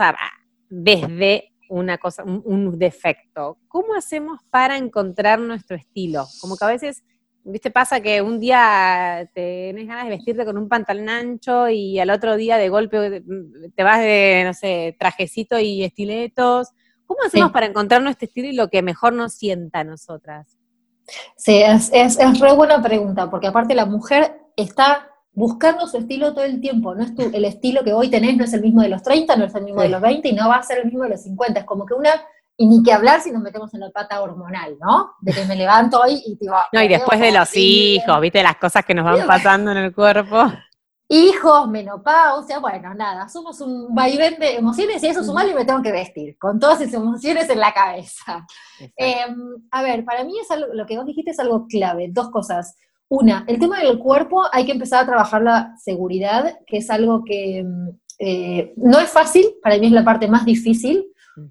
S1: desde una cosa, un, defecto, ¿cómo hacemos para encontrar nuestro estilo? Como que a veces ¿Viste? Pasa que un día tenés ganas de vestirte con un pantalón ancho y al otro día de golpe te vas de, no sé, trajecito y estiletos. ¿Cómo hacemos para encontrar nuestro estilo y lo que mejor nos sienta a nosotras?
S2: Sí, es, es, es re buena pregunta, porque aparte la mujer está buscando su estilo todo el tiempo. No es tu, el estilo que hoy tenés, no es el mismo de los 30, no es el mismo de los 20 y no va a ser el mismo de los 50. Es como que una y ni que hablar si nos metemos en la pata hormonal, ¿no? De que me levanto hoy y digo...
S1: No, y después de los hijos, viste las cosas que nos van pasando en el cuerpo.
S2: Hijos, menopausia, bueno, nada, somos un vaivén de emociones y eso sumalo y me tengo que vestir, con todas esas emociones en la cabeza. Em, a ver, para mí es algo, lo que vos dijiste es algo clave, dos cosas. Una, el tema del cuerpo, hay que empezar a trabajar la seguridad, que es algo que mm, eh, no es fácil, para mí es la parte más difícil,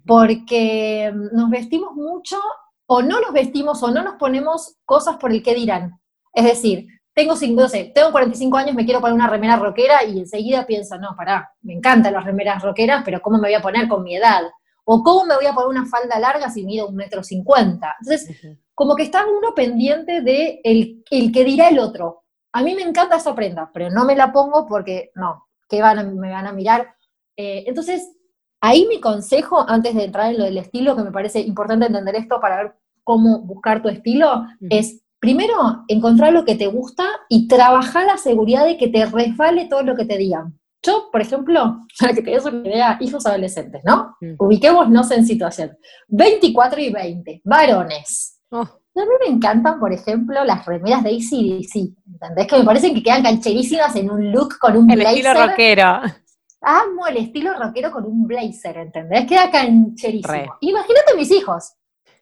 S2: porque mm, nos vestimos mucho o no nos vestimos o no nos ponemos cosas por el que dirán. Es decir, tengo, no sé, tengo 45 años, me quiero poner una remera rockera y enseguida pienso, no, pará, me encantan las remeras rockeras, pero ¿cómo me voy a poner con mi edad? O ¿cómo me voy a poner una falda larga si mido un metro cincuenta? Entonces, como que está uno pendiente de el, el que dirá el otro. A mí me encanta esa prenda, pero no me la pongo porque, no, que van me van a mirar. Eh, entonces, Ahí mi consejo, antes de entrar en lo del estilo, que me parece importante entender esto para ver cómo buscar tu estilo, es primero encontrar lo que te gusta y trabajar la seguridad de que te resbale todo lo que te digan. Yo, por ejemplo, para que te des una idea, hijos adolescentes, ¿no? Ubiquémonos en situación. 24 y 20, varones. Oh. A mí me encantan, por ejemplo, las remeras de ACDC, ¿entendés? Que me parecen que quedan cancherísimas en un look con un
S1: El estilo rockero
S2: amo el estilo rockero con un blazer, ¿entendés? Queda cancherísimo. Imagínate mis hijos.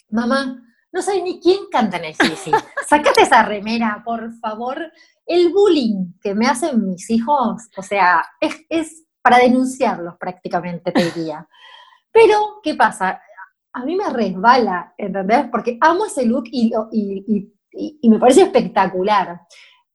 S2: Mamá, no sé ni quién canta en el sí. Sácate esa remera, por favor. El bullying que me hacen mis hijos, o sea, es, para denunciarlos prácticamente, te diría. Pero, ¿qué pasa? A mí me resbala, ¿entendés? Porque amo ese look y, me parece espectacular.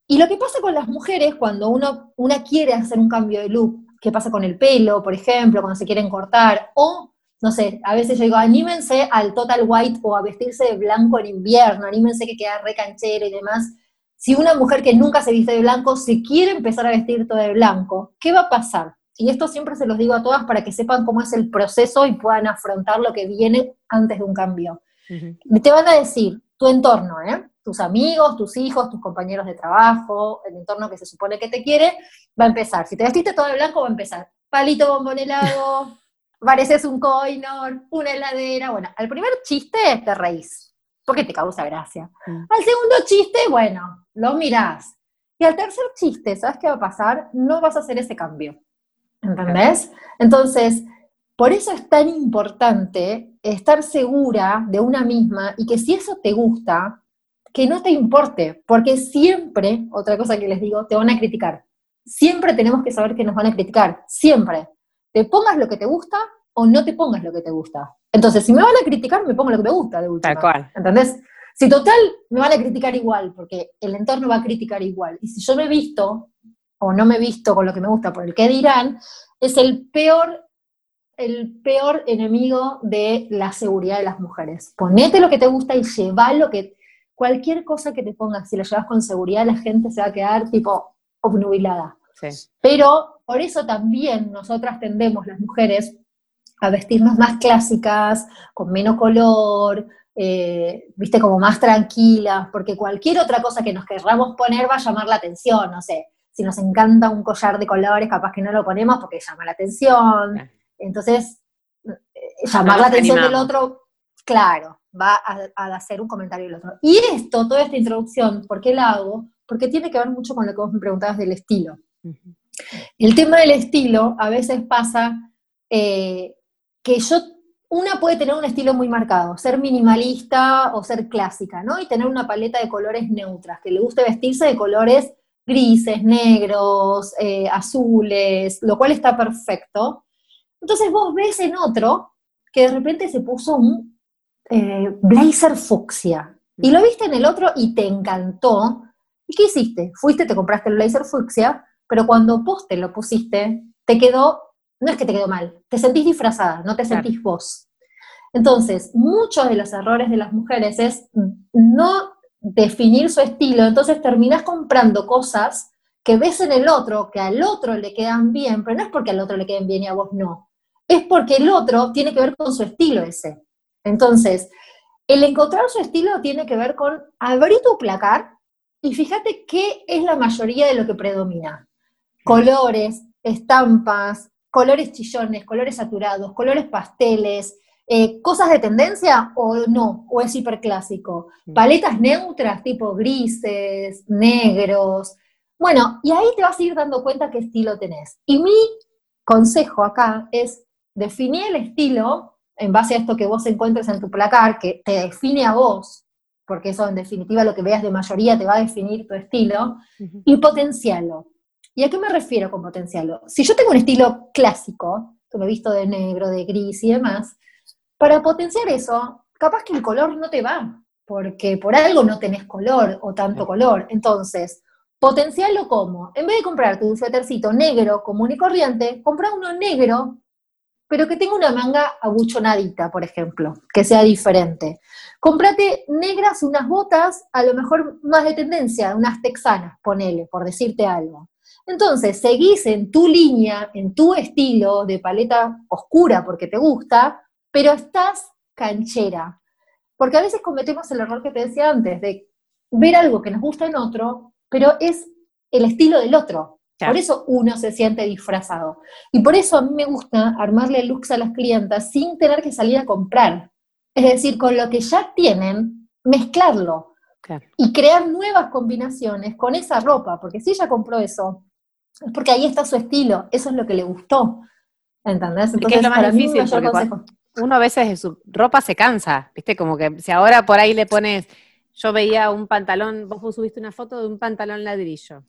S2: Y lo que pasa con las mujeres cuando uno, una quiere hacer un cambio de look, qué pasa con el pelo, por ejemplo, cuando se quieren cortar, o, no sé, a veces yo digo, anímense al total white o a vestirse de blanco en invierno, anímense que queda re canchero y demás. Si una mujer que nunca se viste de blanco se quiere empezar a vestir todo de blanco, ¿qué va a pasar? Y esto siempre se los digo a todas para que sepan cómo es el proceso y puedan afrontar lo que viene antes de un cambio. Te van a decir, tu entorno, ¿eh? tus amigos, tus hijos, tus compañeros de trabajo, el entorno que se supone que te quiere, va a empezar. Si te vestiste todo de blanco, va a empezar. Palito bombón helado, pareces un coinor, una heladera. Bueno, al primer chiste te reís, porque te causa gracia. Mm. Al segundo chiste, bueno, lo mirás. Y al tercer chiste, ¿sabes qué va a pasar? No vas a hacer ese cambio. ¿Entendés? Entonces, por eso es tan importante estar segura de una misma y que si eso te gusta, que no te importe, porque siempre, otra cosa que les digo, te van a criticar. siempre tenemos que saber que nos van a criticar, siempre. Te pongas lo que te gusta o no te pongas lo que te gusta. Entonces, si me van a criticar, me pongo lo que me gusta de última.
S1: Tal cual.
S2: ¿Entendés? Si total me van a criticar igual, porque el entorno va a criticar igual. Y si yo me he visto o no me he visto con lo que me gusta por el que dirán, es el peor, el peor enemigo de la seguridad de las mujeres. Ponete lo que te gusta y lleva lo que, cualquier cosa que te pongas, si lo llevas con seguridad, la gente se va a quedar tipo obnubilada. Pero por eso también nosotras tendemos, las mujeres, a vestirnos más clásicas, con menos color, eh, viste, como más tranquilas, porque cualquier otra cosa que nos querramos poner va a llamar la atención, no sé, si nos encanta un collar de colores, capaz que no lo ponemos porque llama la atención, entonces, eh, llamar la atención del otro, claro, va a, hacer un comentario del otro. Y esto, toda esta introducción, ¿por qué la hago? Porque tiene que ver mucho con lo que vos me preguntabas del estilo. El tema del estilo a veces pasa eh, que yo, una puede tener un estilo muy marcado, ser minimalista o ser clásica, ¿no? Y tener una paleta de colores neutras, que le guste vestirse de colores grises, negros, eh, azules, lo cual está perfecto. Entonces vos ves en otro que de repente se puso un eh, blazer fucsia, y lo viste en el otro y te encantó. ¿Y qué hiciste? Fuiste, te compraste el blazer fucsia, pero cuando vos te lo pusiste, te quedó no es que te quedó mal, te sentís disfrazada, no te sentís vos. Entonces, muchos de los errores de las mujeres es no definir su estilo, entonces terminás comprando cosas que ves en el otro, que al otro le quedan bien, pero no es porque al otro le queden bien y a vos no, es porque el otro tiene que ver con su estilo ese. Entonces, el encontrar su estilo tiene que ver con abrir tu placar y fíjate qué es la mayoría de lo que predomina. Colores, estampas, colores chillones, colores saturados, colores pasteles, eh, cosas de tendencia o no, o es hiperclásico. Mm. Paletas neutras tipo grises, negros. Bueno, y ahí te vas a ir dando cuenta qué estilo tenés. Y mi consejo acá es definir el estilo en base a esto que vos encuentres en tu placar, que te define a vos, porque eso en definitiva lo que veas de mayoría te va a definir tu estilo, y potencialo. ¿Y a qué me refiero con potencial? Si yo tengo un estilo clásico, que me he visto de negro, de gris y demás, para potenciar eso, capaz que el color no te va, porque por algo no tenés color o tanto color. Entonces, potenciarlo como, en vez de comprarte un suétercito negro común y corriente, compra uno negro, pero que tenga una manga abuchonadita, por ejemplo, que sea diferente. Comprate negras unas botas, a lo mejor más de tendencia, unas texanas, ponele, por decirte algo. Entonces, seguís en tu línea, en tu estilo de paleta oscura porque te gusta, pero estás canchera. Porque a veces cometemos el error que te decía antes, de ver algo que nos gusta en otro, pero es el estilo del otro. Por eso uno se siente disfrazado. Y por eso a mí me gusta armarle looks a las clientas sin tener que salir a comprar. Es decir, con lo que ya tienen, mezclarlo. Y crear nuevas combinaciones con esa ropa, porque si ella compró eso, es porque ahí está su estilo, eso es lo que le gustó. ¿Entendés?
S1: Entonces, es lo más difícil, uno a veces de su ropa se cansa, ¿viste? Como que si ahora por ahí le pones, yo veía un pantalón, vos subiste una foto de un pantalón ladrillo,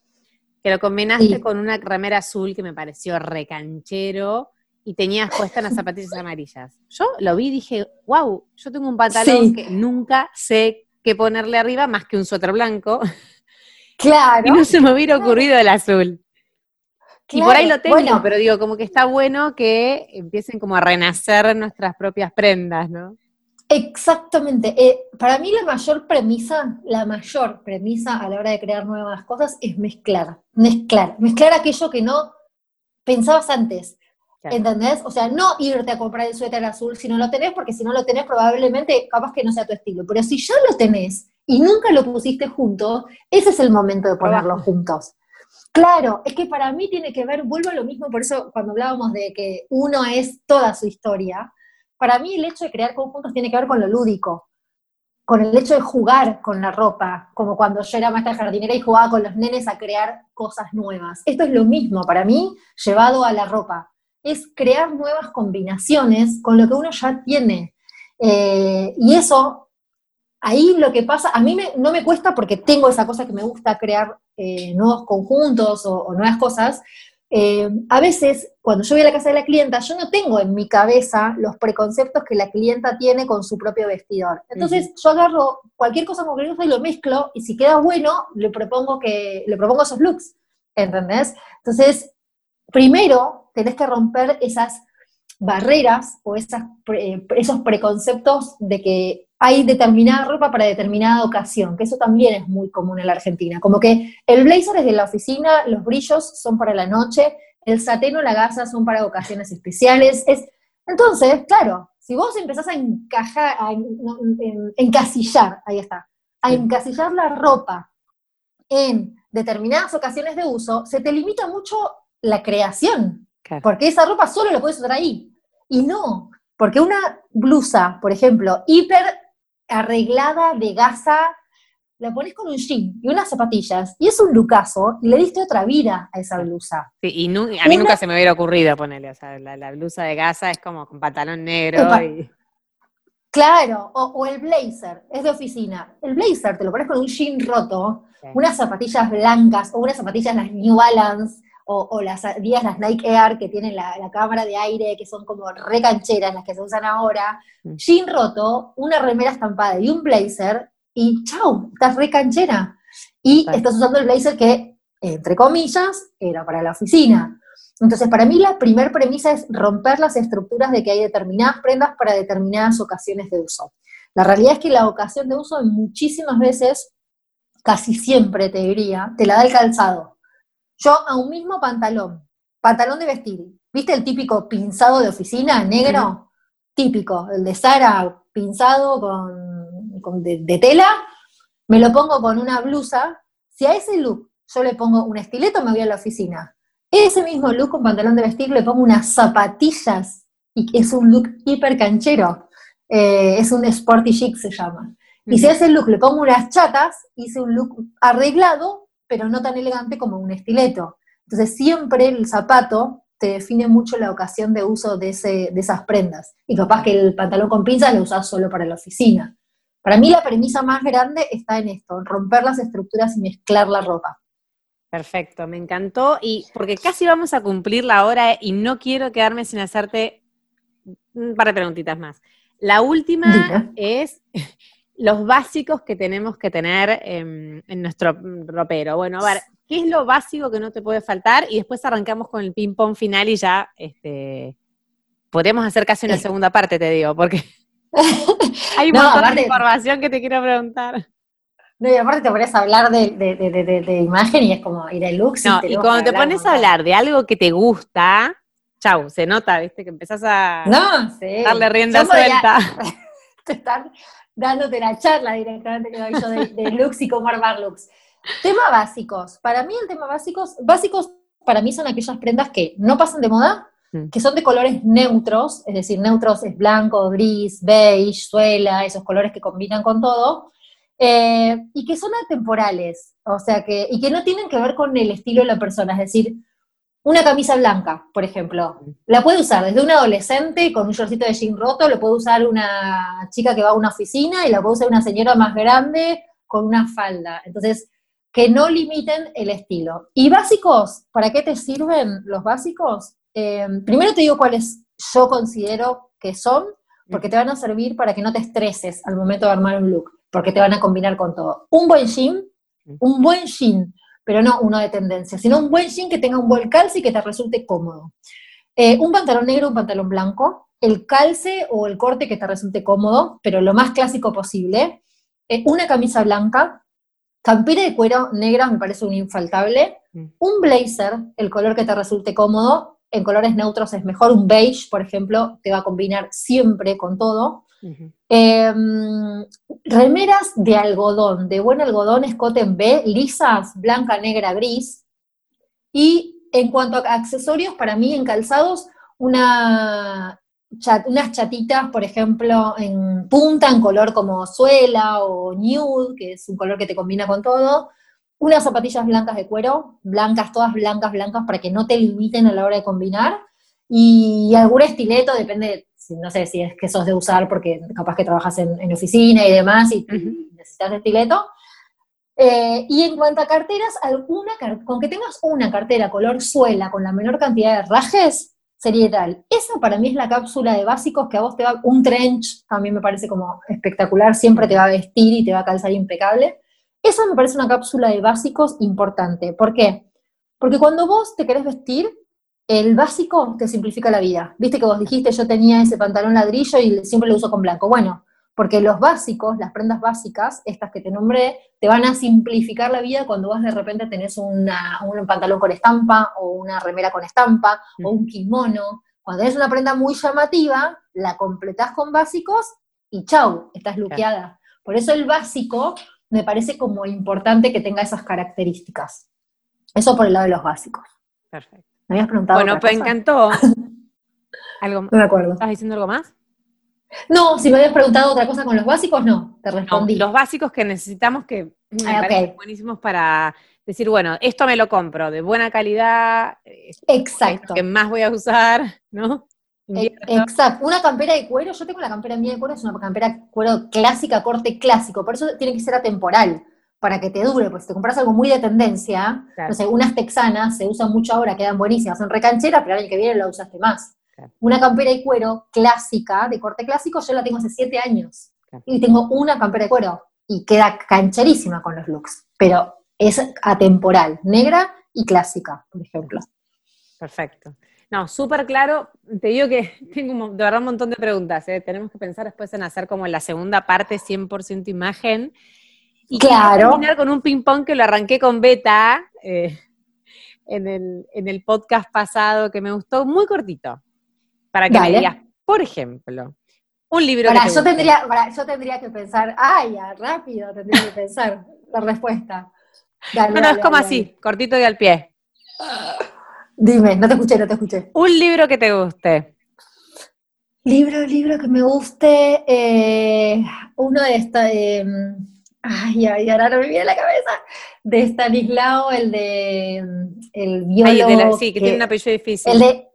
S1: que lo combinaste con una remera azul que me pareció recanchero y tenías puestas las zapatillas amarillas. Yo lo vi y dije, wow, yo tengo un pantalón que nunca sé qué ponerle arriba más que un suéter blanco.
S2: Claro.
S1: y no se me hubiera ocurrido el azul y por ahí lo tengo, pero digo, como que está bueno que empiecen como a renacer nuestras propias prendas, ¿no?
S2: Exactamente. Eh, para mí la mayor premisa, la mayor premisa a la hora de crear nuevas cosas es mezclar, mezclar, mezclar aquello que no pensabas antes. ¿Entendés? O sea, no irte a comprar el suéter azul si no lo tenés, porque si no lo tenés probablemente capaz que no sea tu estilo. Pero si ya lo tenés y nunca lo pusiste juntos, ese es el momento de ponerlo juntos. Claro, es que para mí tiene que ver, vuelvo a lo mismo, por eso cuando hablábamos de que uno es toda su historia, para mí el hecho de crear conjuntos tiene que ver con lo lúdico, con el hecho de jugar con la ropa, como cuando yo era maestra jardinera y jugaba con los nenes a crear cosas nuevas. Esto es lo mismo para mí llevado a la ropa, es crear nuevas combinaciones con lo que uno ya tiene. Eh, y eso ahí lo que pasa, a mí no me cuesta porque tengo esa cosa que me gusta crear eh, nuevos conjuntos o, nuevas cosas. Eh, a veces, cuando yo voy a la casa de la clienta, yo no tengo en mi cabeza los preconceptos que la clienta tiene con su propio vestidor. Entonces, yo agarro cualquier cosa con y lo mezclo, y si queda bueno, le propongo, que, le propongo esos looks. ¿Entendés? Entonces, primero tenés que romper esas barreras o esas, esos preconceptos de que hay determinada ropa para determinada ocasión, que eso también es muy común en la Argentina. Como que el blazer es de la oficina, los brillos son para la noche, el satén o la gasa son para ocasiones especiales. Es, entonces, claro, si vos empezás a encajar, a encasillar, ahí está, a encasillar la ropa en determinadas ocasiones de uso, se te limita mucho la creación, porque esa ropa solo la puedes usar ahí. Y no, porque una blusa, por ejemplo, hiper arreglada de gasa, la pones con un jean y unas zapatillas, y es un lucaso, y le diste otra vida a esa blusa.
S1: Sí, y a mí nunca se me hubiera ocurrido ponerle, o sea, la, blusa de gasa es como con pantalón negro
S2: Claro, o, el blazer, es de oficina. El blazer te lo pones con un jean roto, unas zapatillas blancas, o unas zapatillas las New Balance, o, las días las Nike Air que tienen la, cámara de aire, que son como recancheras, las que se usan ahora, mm. jean roto, una remera estampada y un blazer, y chau, estás recanchera. Y estás usando el blazer que, entre comillas, era para la oficina. Entonces, para mí la primer premisa es romper las estructuras de que hay determinadas prendas para determinadas ocasiones de uso. La realidad es que la ocasión de uso muchísimas veces, casi siempre te diría, te la da el calzado. Yo a un mismo pantalón, pantalón de vestir, ¿viste el típico pinzado de oficina negro? Típico, el de Sara pinzado con, de, tela, me lo pongo con una blusa. Si a ese look yo le pongo un estileto, me voy a la oficina. Ese mismo look con pantalón de vestir le pongo unas zapatillas y es un look hiper canchero. Eh, es un sporty chic se llama. Y si a ese look le pongo unas chatas, hice un look arreglado pero no tan elegante como un estileto. Entonces siempre el zapato te define mucho la ocasión de uso de, esas prendas. Y capaz que el pantalón con pinzas lo usas solo para la oficina. Para mí la premisa más grande está en esto, en romper las estructuras y mezclar la ropa.
S1: Perfecto, me encantó. Y porque casi vamos a cumplir la hora y no quiero quedarme sin hacerte un par de preguntitas más. La última es, los básicos que tenemos que tener en, nuestro ropero. Bueno, a ver, ¿qué es lo básico que no te puede faltar? Y después arrancamos con el ping-pong final y ya este, podemos hacer casi una segunda parte, te digo, porque hay un montón de información que te quiero preguntar.
S2: No, y aparte te pones a hablar de, imagen y es como ir a looks.
S1: No, y, cuando te pones a hablar de algo que te gusta, chau, se nota, viste, que empezás a darle rienda suelta.
S2: te están dándote la charla directamente que doy yo de, looks y cómo armar looks. Tema básicos. Para mí el tema básicos, básicos para mí son aquellas prendas que no pasan de moda, mm. que son de colores neutros, es decir, neutros es blanco, gris, beige, suela, esos colores que combinan con todo, eh, y que son atemporales, o sea que, y que no tienen que ver con el estilo de la persona, es decir, una camisa blanca, por ejemplo, la puede usar desde un adolescente con un shortcito de jean roto, lo puede usar una chica que va a una oficina y la puede usar una señora más grande con una falda. Entonces, que no limiten el estilo. ¿Y básicos? ¿Para qué te sirven los básicos? Eh, primero te digo cuáles yo considero que son, porque te van a servir para que no te estreses al momento de armar un look, porque te van a combinar con todo. Un buen jean, un buen jean pero no uno de tendencia, sino un buen jean que tenga un buen calce y que te resulte cómodo. Eh, un pantalón negro, un pantalón blanco, el calce o el corte que te resulte cómodo, pero lo más clásico posible. Eh, una camisa blanca, campera de cuero negra me parece un infaltable. Mm. Un blazer, el color que te resulte cómodo, en colores neutros es mejor. Un beige, por ejemplo, te va a combinar siempre con todo. Em, remeras de algodón, de buen algodón, escote en B, lisas, blanca, negra, gris. Y en cuanto a accesorios, para mí en calzados, una, unas chatitas, por ejemplo, en punta, en color como suela o nude, que es un color que te combina con todo. Unas zapatillas blancas de cuero, blancas, todas blancas, blancas, para que no te limiten a la hora de combinar y algún estileto, depende, no sé si es que sos de usar porque capaz que trabajas en, oficina y demás y, necesitas estileto. Eh, y en cuanto a carteras, alguna, con que tengas una cartera color suela con la menor cantidad de rajes, sería tal. Esa para mí es la cápsula de básicos que a vos te va, un trench también me parece como espectacular, siempre te va a vestir y te va a calzar impecable. Esa me parece una cápsula de básicos importante. ¿Por qué? Porque cuando vos te querés vestir, el básico te simplifica la vida. Viste que vos dijiste, yo tenía ese pantalón ladrillo y siempre lo uso con blanco. Bueno, porque los básicos, las prendas básicas, estas que te nombré, te van a simplificar la vida cuando vos de repente tenés un pantalón con estampa o una remera con estampa o un kimono. Cuando es una prenda muy llamativa, la completás con básicos y chau, estás luqueada. Por eso el básico me parece como importante que tenga esas características. Eso por el lado de los básicos.
S1: Perfecto.
S2: Me habías preguntado.
S1: Bueno, pues encantó. ¿Algo,
S2: no me acuerdo.
S1: ¿Estás diciendo algo más?
S2: No, si me habías preguntado otra cosa con los básicos, no, te respondí.
S1: los básicos que necesitamos que me ah, parecen buenísimos para decir, bueno, esto me lo compro de buena calidad.
S2: Exacto.
S1: Que más voy a usar, ¿no?
S2: E, exacto, una campera de cuero, yo tengo la campera mía de cuero, es una campera de cuero clásica, corte clásico, por eso tiene que ser atemporal, para que te dure, pues si te compras algo muy de tendencia, no sé, unas texanas se usan mucho ahora, quedan buenísimas, son recancheras, pero el año que viene la usaste más. Una campera de cuero clásica, de corte clásico, yo la tengo hace siete años. Y tengo una campera de cuero y queda cancherísima con los looks, pero es atemporal, negra y clásica, por ejemplo.
S1: Perfecto. No, súper claro. Te digo que tengo de verdad un montón de preguntas. ¿eh? Tenemos que pensar después en hacer como la segunda parte 100% imagen. Y claro. terminar con un ping-pong que lo arranqué con Beta eh, en, el, en, el, podcast pasado, que me gustó muy cortito para que me digas, por ejemplo, un libro
S2: para, yo tendría Yo tendría que pensar, ay, rápido tendría que pensar la respuesta.
S1: no, no, es como así, cortito y al pie.
S2: Dime, no te escuché, no te escuché.
S1: Un libro que te guste.
S2: Libro, libro que me guste, eh, uno de esta, eh, ay, ay, ahora no me viene la cabeza, de Stanislao, el de, el biólogo.
S1: sí, que, tiene un apellido difícil.
S2: El de,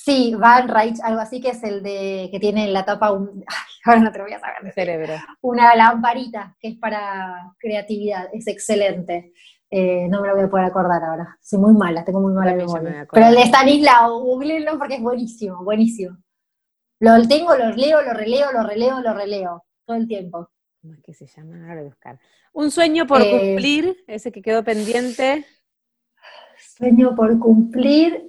S2: Sí, Van Reich, algo así que es el de que tiene en la tapa un, ay, ahora no te voy a saber.
S1: Cerebro.
S2: Una lamparita que es para creatividad, es excelente. Eh, no me lo voy a poder acordar ahora. Soy muy mala, tengo muy mala memoria. Pero el de Stanislao, googleenlo porque es buenísimo, buenísimo. Lo tengo, lo leo, lo releo, lo releo, lo releo, todo el tiempo.
S1: ¿Cómo es que se llama? Ahora voy buscar. Un sueño por eh, cumplir, ese que quedó pendiente.
S2: Sueño por cumplir.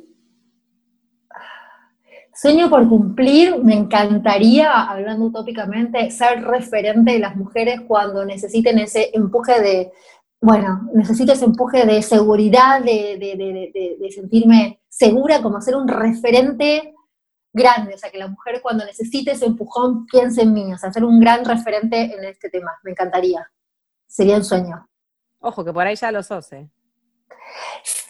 S2: Sueño por cumplir, me encantaría, hablando utópicamente, ser referente de las mujeres cuando necesiten ese empuje de, bueno, necesito ese empuje de seguridad, de, sentirme segura, como ser un referente grande, o sea, que la mujer cuando necesite ese empujón piense en mí, o sea, ser un gran referente en este tema, me encantaría. Sería un sueño.
S1: Ojo, que por ahí ya lo sos, ¿eh?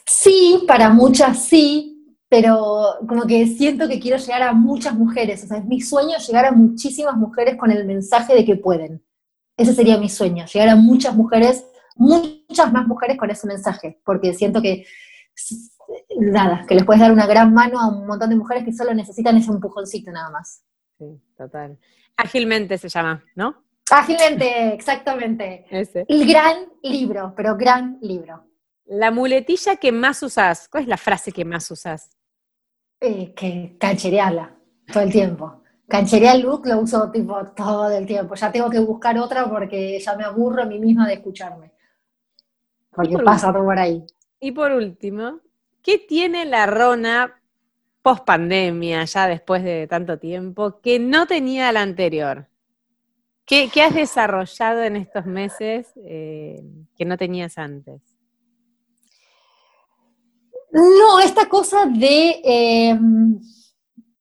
S2: Sí, para muchas sí, pero como que siento que quiero llegar a muchas mujeres, o sea, es mi sueño llegar a muchísimas mujeres con el mensaje de que pueden. Ese sería mi sueño, llegar a muchas mujeres, muchas más mujeres con ese mensaje, porque siento que, nada, que les puedes dar una gran mano a un montón de mujeres que solo necesitan ese empujoncito nada más.
S1: Sí, total. Ágilmente se llama, ¿no?
S2: Ágilmente, exactamente.
S1: Ese.
S2: El gran libro, pero gran libro.
S1: La muletilla que más usás, ¿cuál es la frase que más usás?
S2: Eh, que cancherearla todo el tiempo. Cancherear look lo uso tipo todo el tiempo. Ya tengo que buscar otra porque ya me aburro a mí misma de escucharme. Porque pasa todo por ahí.
S1: Y por último, ¿qué tiene la Rona post pandemia, ya después de tanto tiempo, que no tenía la anterior? ¿Qué, has desarrollado en estos meses eh, que no tenías antes?
S2: No, esta cosa de, em,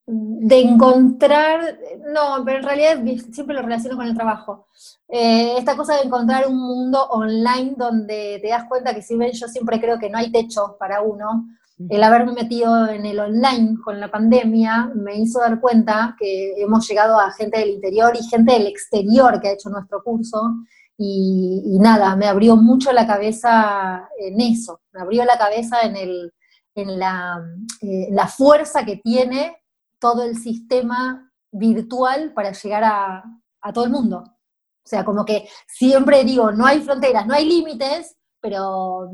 S2: de encontrar, no, pero en realidad siempre lo relaciono con el trabajo. Eh, esta cosa de encontrar un mundo online donde te das cuenta que si ven, yo siempre creo que no hay techo para uno. El haberme metido en el online con la pandemia me hizo dar cuenta que hemos llegado a gente del interior y gente del exterior que ha hecho nuestro curso. y nada, me abrió mucho la cabeza en eso, me abrió la cabeza en el, en la, eh, la fuerza que tiene todo el sistema virtual para llegar a, a todo el mundo. O sea, como que siempre digo, no hay fronteras, no hay límites, pero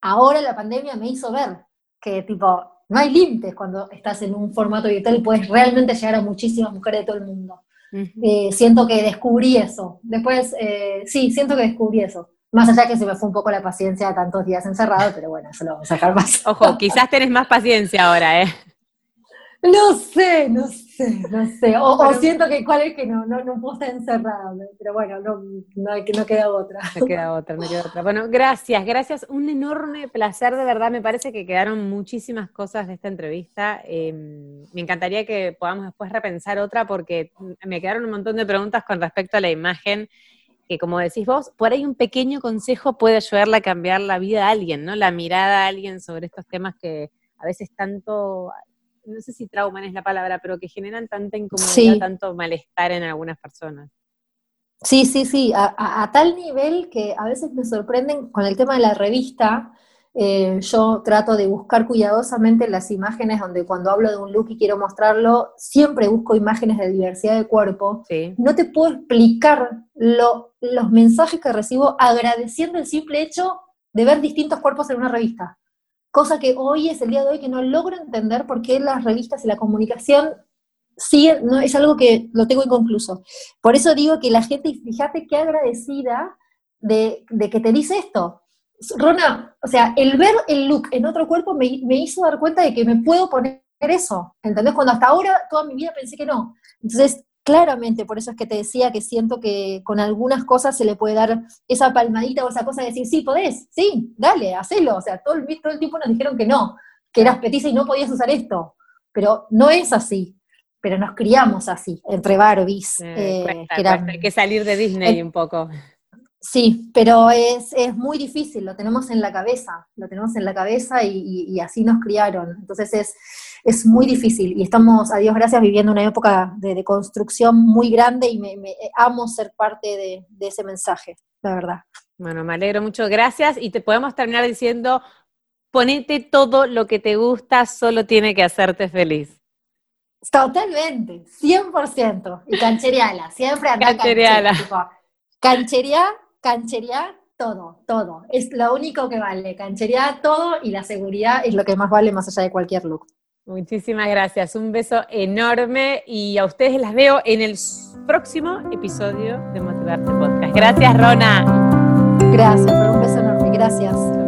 S2: ahora la pandemia me hizo ver que tipo, no hay límites cuando estás en un formato virtual y puedes realmente llegar a muchísimas mujeres de todo el mundo. Eh, siento que descubrí eso. Después, eh, sí, siento que descubrí eso. Más allá que se me fue un poco la paciencia de tantos días encerrado, pero bueno, eso lo vamos a dejar más.
S1: Ojo, quizás tenés más paciencia ahora, ¿eh?
S2: No sé, no sé, no sé. O, siento que cuál es que no, no, no puedo estar encerrada, pero bueno, no, no, no queda otra.
S1: No queda otra, no queda otra. Bueno, gracias, gracias. Un enorme placer, de verdad. Me parece que quedaron muchísimas cosas de esta entrevista. Em, me encantaría que podamos después repensar otra porque me quedaron un montón de preguntas con respecto a la imagen que como decís vos, por ahí un pequeño consejo puede ayudarle a cambiar la vida a alguien, ¿no? La mirada a alguien sobre estos temas que a veces tanto no sé si trauma es la palabra, pero que generan tanta incomodidad, tanto malestar en algunas personas.
S2: Sí, sí, sí, a, tal nivel que a veces me sorprenden con el tema de la revista. Eh, yo trato de buscar cuidadosamente las imágenes donde cuando hablo de un look y quiero mostrarlo, siempre busco imágenes de diversidad de cuerpo. No te puedo explicar los mensajes que recibo agradeciendo el simple hecho de ver distintos cuerpos en una revista cosa que hoy es el día de hoy que no logro entender por qué las revistas y la comunicación siguen, es algo que lo tengo inconcluso. Por eso digo que la gente, fíjate qué agradecida de, que te dice esto. Rona, o sea, el ver el look en otro cuerpo me, me hizo dar cuenta de que me puedo poner eso, ¿entendés? Cuando hasta ahora, toda mi vida pensé que no. Entonces, claramente, por eso es que te decía que siento que con algunas cosas se le puede dar esa palmadita o esa cosa de decir, sí, podés, sí, dale, hacelo. O sea, todo el, todo el tiempo nos dijeron que no, que eras petiza y no podías usar esto. Pero no es así. Pero nos criamos así, entre Barbies.
S1: Eh, hay que salir de Disney un poco.
S2: Sí, pero es, muy difícil, lo tenemos en la cabeza, lo tenemos en la cabeza y así nos criaron. Entonces es, es muy difícil y estamos, a Dios gracias, viviendo una época de, construcción muy grande y me, amo ser parte de, ese mensaje, la verdad.
S1: Bueno, me alegro mucho, gracias y te podemos terminar diciendo, ponete todo lo que te gusta, solo tiene que hacerte feliz.
S2: Totalmente, 100%. Y canchereala, siempre anda
S1: canchereala.
S2: Canchería, canchería, todo, todo. Es lo único que vale. Canchería, todo y la seguridad es lo que más vale más allá de cualquier look.
S1: Muchísimas gracias, un beso enorme y a ustedes las veo en el próximo episodio de Motivarte Podcast. Gracias, Rona.
S2: Gracias, un beso enorme, gracias.